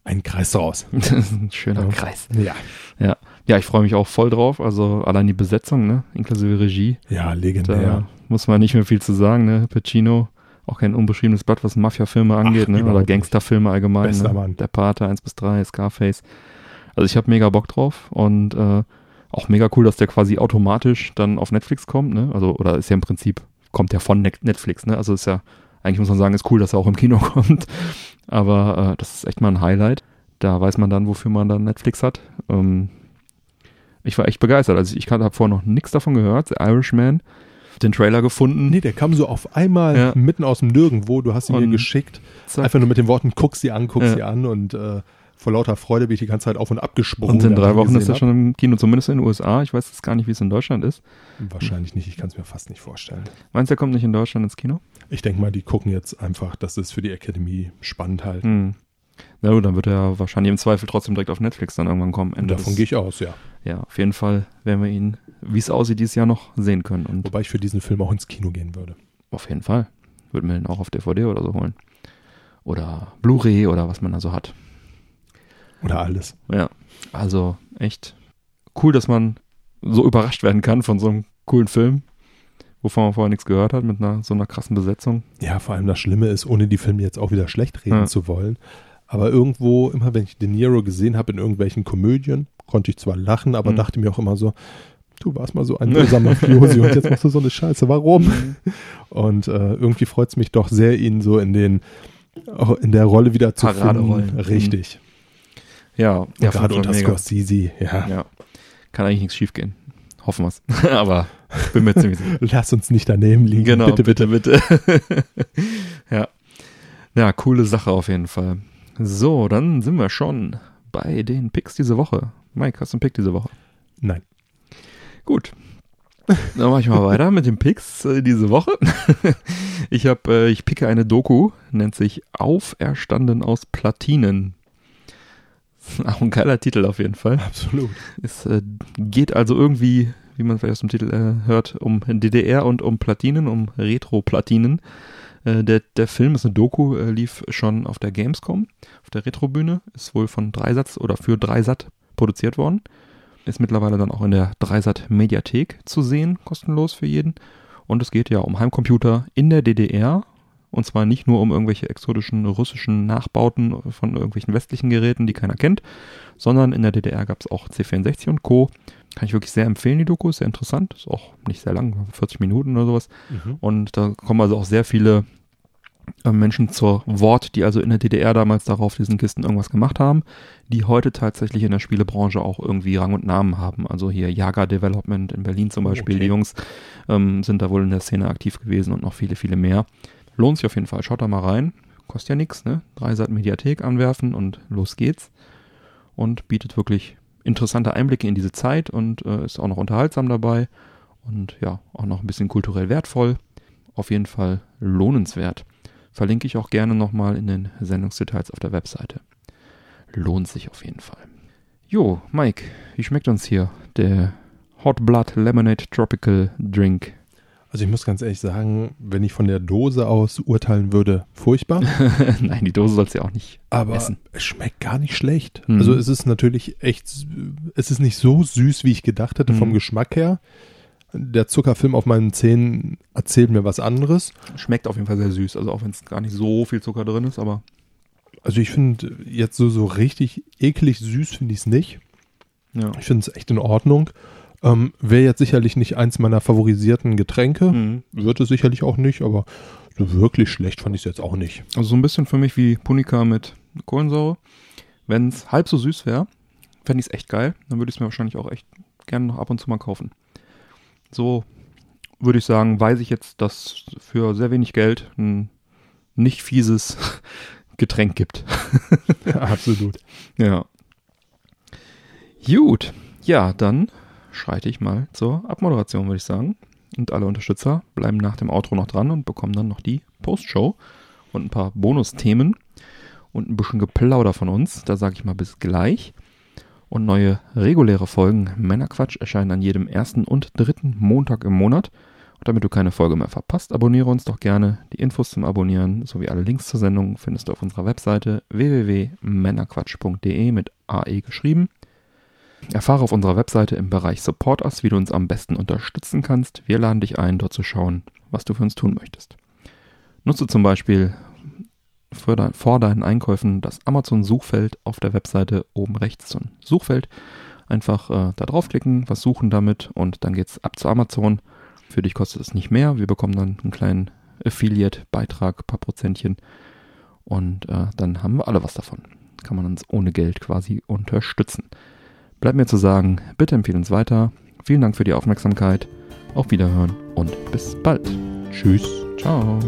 ein Kreis *laughs* ist ein schöner Ja. Kreis. Ja. Ja. Ja, ich freue mich auch voll drauf. Also allein die Besetzung, ne? Inklusive Regie. Ja, Da legendär. muss man nicht mehr viel zu sagen, ne? Pacino, auch kein unbeschriebenes Blatt, was Mafia-Filme angeht, ne? überhaupt Oder. Gangsterfilme allgemein. Bester Ne? Mann. Der Pate 1 bis 3, Scarface. Also ich habe mega Bock drauf und äh, auch mega cool, dass der quasi automatisch dann auf Netflix kommt, ne? Also, oder ist ja im Prinzip, kommt der von Net- Netflix, ne? Also ist ja, eigentlich muss man sagen, ist cool, dass er auch im Kino *laughs* kommt. Aber äh, das ist echt mal ein Highlight. Da weiß man dann, wofür man dann Netflix hat. Ähm, ich war echt begeistert. Also ich habe vorher noch nichts davon gehört. The Irishman, den Trailer gefunden. Nee, der kam so auf einmal Ja. mitten aus dem Nirgendwo. Du hast ihn mir Und geschickt. Zack. Einfach nur mit den Worten, guck sie an, guck Ja. sie an. Und äh, vor lauter Freude bin ich die ganze Zeit auf und abgesprungen. Und in drei Wochen ist er schon im Kino, zumindest in den USA. Ich weiß jetzt gar nicht, wie es in Deutschland ist. Wahrscheinlich nicht, ich kann es mir fast nicht vorstellen. Meinst du, er kommt nicht in Deutschland ins Kino? Ich denke mal, die gucken jetzt einfach, dass es für die Academy spannend halt. Hm. Na gut, dann wird er wahrscheinlich im Zweifel trotzdem direkt auf Netflix dann irgendwann kommen. Ende davon gehe ich aus, ja. Ja, auf jeden Fall werden wir ihn, wie es aussieht, dieses Jahr noch sehen können. Und Wobei ich für diesen Film auch ins Kino gehen würde. auf jeden Fall. Würden wir ihn auch auf DVD oder so holen. Oder Blu-ray oder was man da so hat. Oder alles. Ja, also echt cool, dass man so überrascht werden kann von so einem coolen Film, wovon man vorher nichts gehört hat, mit einer so einer krassen Besetzung. Ja, vor allem das Schlimme ist, ohne die Filme jetzt auch wieder schlecht reden Ja. zu wollen. Aber irgendwo, immer wenn ich De Niro gesehen habe in irgendwelchen Komödien, konnte ich zwar lachen, aber Mhm. dachte mir auch immer so, du warst mal so ein *laughs* böser Mafiosi und jetzt machst du so eine Scheiße. Warum? *laughs* Und äh, irgendwie freut es mich doch sehr, ihn so in den auch in der Rolle wieder zu finden. Richtig. Ja, ja gerade unter mega. Scorsese, ja. Ja, kann eigentlich nichts schief gehen. Hoffen wir's. *laughs* aber *laughs* bin mir ziemlich sicher. Lass uns nicht daneben liegen. Genau, bitte, bitte. bitte, bitte. *laughs* ja. Ja, coole Sache auf jeden Fall. So, dann sind wir schon bei den Picks diese Woche. Mike, hast du einen Pick diese Woche? Nein. Gut. Dann mache ich mal weiter mit den Picks äh, diese Woche. ich habe, äh, ich picke eine Doku, nennt sich Auferstanden aus Platinen. *laughs* Auch ein geiler Titel auf jeden Fall. Absolut. Es äh, geht also irgendwie, wie man vielleicht aus dem Titel äh, hört, um DDR und um Platinen, um Retro-Platinen. Äh, der, der Film ist eine Doku, äh, lief schon auf der Gamescom, auf der Retro-Bühne, ist wohl von Dreisatz oder für Dreisat produziert worden. Ist mittlerweile dann auch in der Dreisat-Mediathek zu sehen, kostenlos für jeden. Und es geht ja um Heimcomputer in der DDR. Und zwar nicht nur um irgendwelche exotischen russischen Nachbauten von irgendwelchen westlichen Geräten, die keiner kennt, sondern in der DDR gab es auch C64 und Co. Kann ich wirklich sehr empfehlen, die Doku, ist sehr interessant, ist auch nicht sehr lang, 40 Minuten oder sowas. Mhm. Und da kommen also auch sehr viele äh, Menschen zur Wort, die also in der DDR damals darauf diesen Kisten irgendwas gemacht haben, die heute tatsächlich in der Spielebranche auch irgendwie Rang und Namen haben. Also hier Jager Development in Berlin zum Beispiel, Okay. die Jungs ähm, sind da wohl in der Szene aktiv gewesen und noch viele, viele mehr. Lohnt sich auf jeden Fall, schaut da mal rein. Kostet ja nichts, ne? Drei Seiten Mediathek anwerfen und los geht's. Und bietet wirklich interessante Einblicke in diese Zeit und äh, ist auch noch unterhaltsam dabei und ja, auch noch ein bisschen kulturell wertvoll. Auf jeden Fall lohnenswert. Verlinke ich auch gerne nochmal in den Sendungsdetails auf der Webseite. Lohnt sich auf jeden Fall. Jo, Mike, wie schmeckt uns hier der Hot Blood Lemonade Tropical Drink. Also ich muss ganz ehrlich sagen, wenn ich von der Dose aus urteilen würde, furchtbar. *laughs* Nein, die Dose sollst du ja auch nicht Aber essen. es schmeckt gar nicht schlecht. Mhm. Also es ist natürlich echt, es ist nicht so süß, wie ich gedacht hätte vom Mhm. Geschmack her. Der Zuckerfilm auf meinen Zähnen erzählt mir was anderes. Schmeckt auf jeden Fall sehr süß, also auch wenn es gar nicht so viel Zucker drin ist, aber Also ich finde jetzt so, so richtig eklig süß finde ich es nicht. ja. Ich finde es echt in Ordnung. Ähm, Wäre jetzt sicherlich nicht eins meiner favorisierten Getränke. Mhm. Wird es sicherlich auch nicht, aber so wirklich schlecht fand ich es jetzt auch nicht. Also so ein bisschen für mich wie Punika mit Kohlensäure. Wenn es halb so süß wäre, fände ich es echt geil. Dann würde ich es mir wahrscheinlich auch echt gerne noch ab und zu mal kaufen. So würde ich sagen, weiß ich jetzt, dass für sehr wenig Geld ein nicht fieses *laughs* Getränk gibt. *laughs* Absolut. Ja. Gut. Ja, dann schreite ich mal zur Abmoderation, würde ich sagen. Und alle Unterstützer bleiben nach dem Outro noch dran und bekommen dann noch die Postshow und ein paar Bonusthemen und ein bisschen Geplauder von uns. Da sage ich mal bis gleich. Und neue reguläre Folgen Männerquatsch erscheinen an jedem ersten und dritten Montag im Monat. Und damit du keine Folge mehr verpasst, abonniere uns doch gerne. Die Infos zum Abonnieren sowie alle Links zur Sendung findest du auf unserer Webseite www.männerquatsch.de mit AE geschrieben. Erfahre auf unserer Webseite im Bereich Support Us, wie du uns am besten unterstützen kannst. Wir laden dich ein, dort zu schauen, was du für uns tun möchtest. Nutze zum Beispiel dein, vor deinen Einkäufen das Amazon-Suchfeld auf der Webseite oben rechts zum Suchfeld. Einfach äh, da draufklicken, was suchen damit und dann geht's ab zu Amazon. Für dich kostet es nicht mehr. Wir bekommen dann einen kleinen Affiliate-Beitrag, paar Prozentchen. Und äh, dann haben wir alle was davon. Kann man uns ohne Geld quasi unterstützen. Bleibt mir zu sagen, bitte empfehle uns weiter. Vielen Dank für die Aufmerksamkeit. Auf Wiederhören und bis bald. Tschüss. Ciao.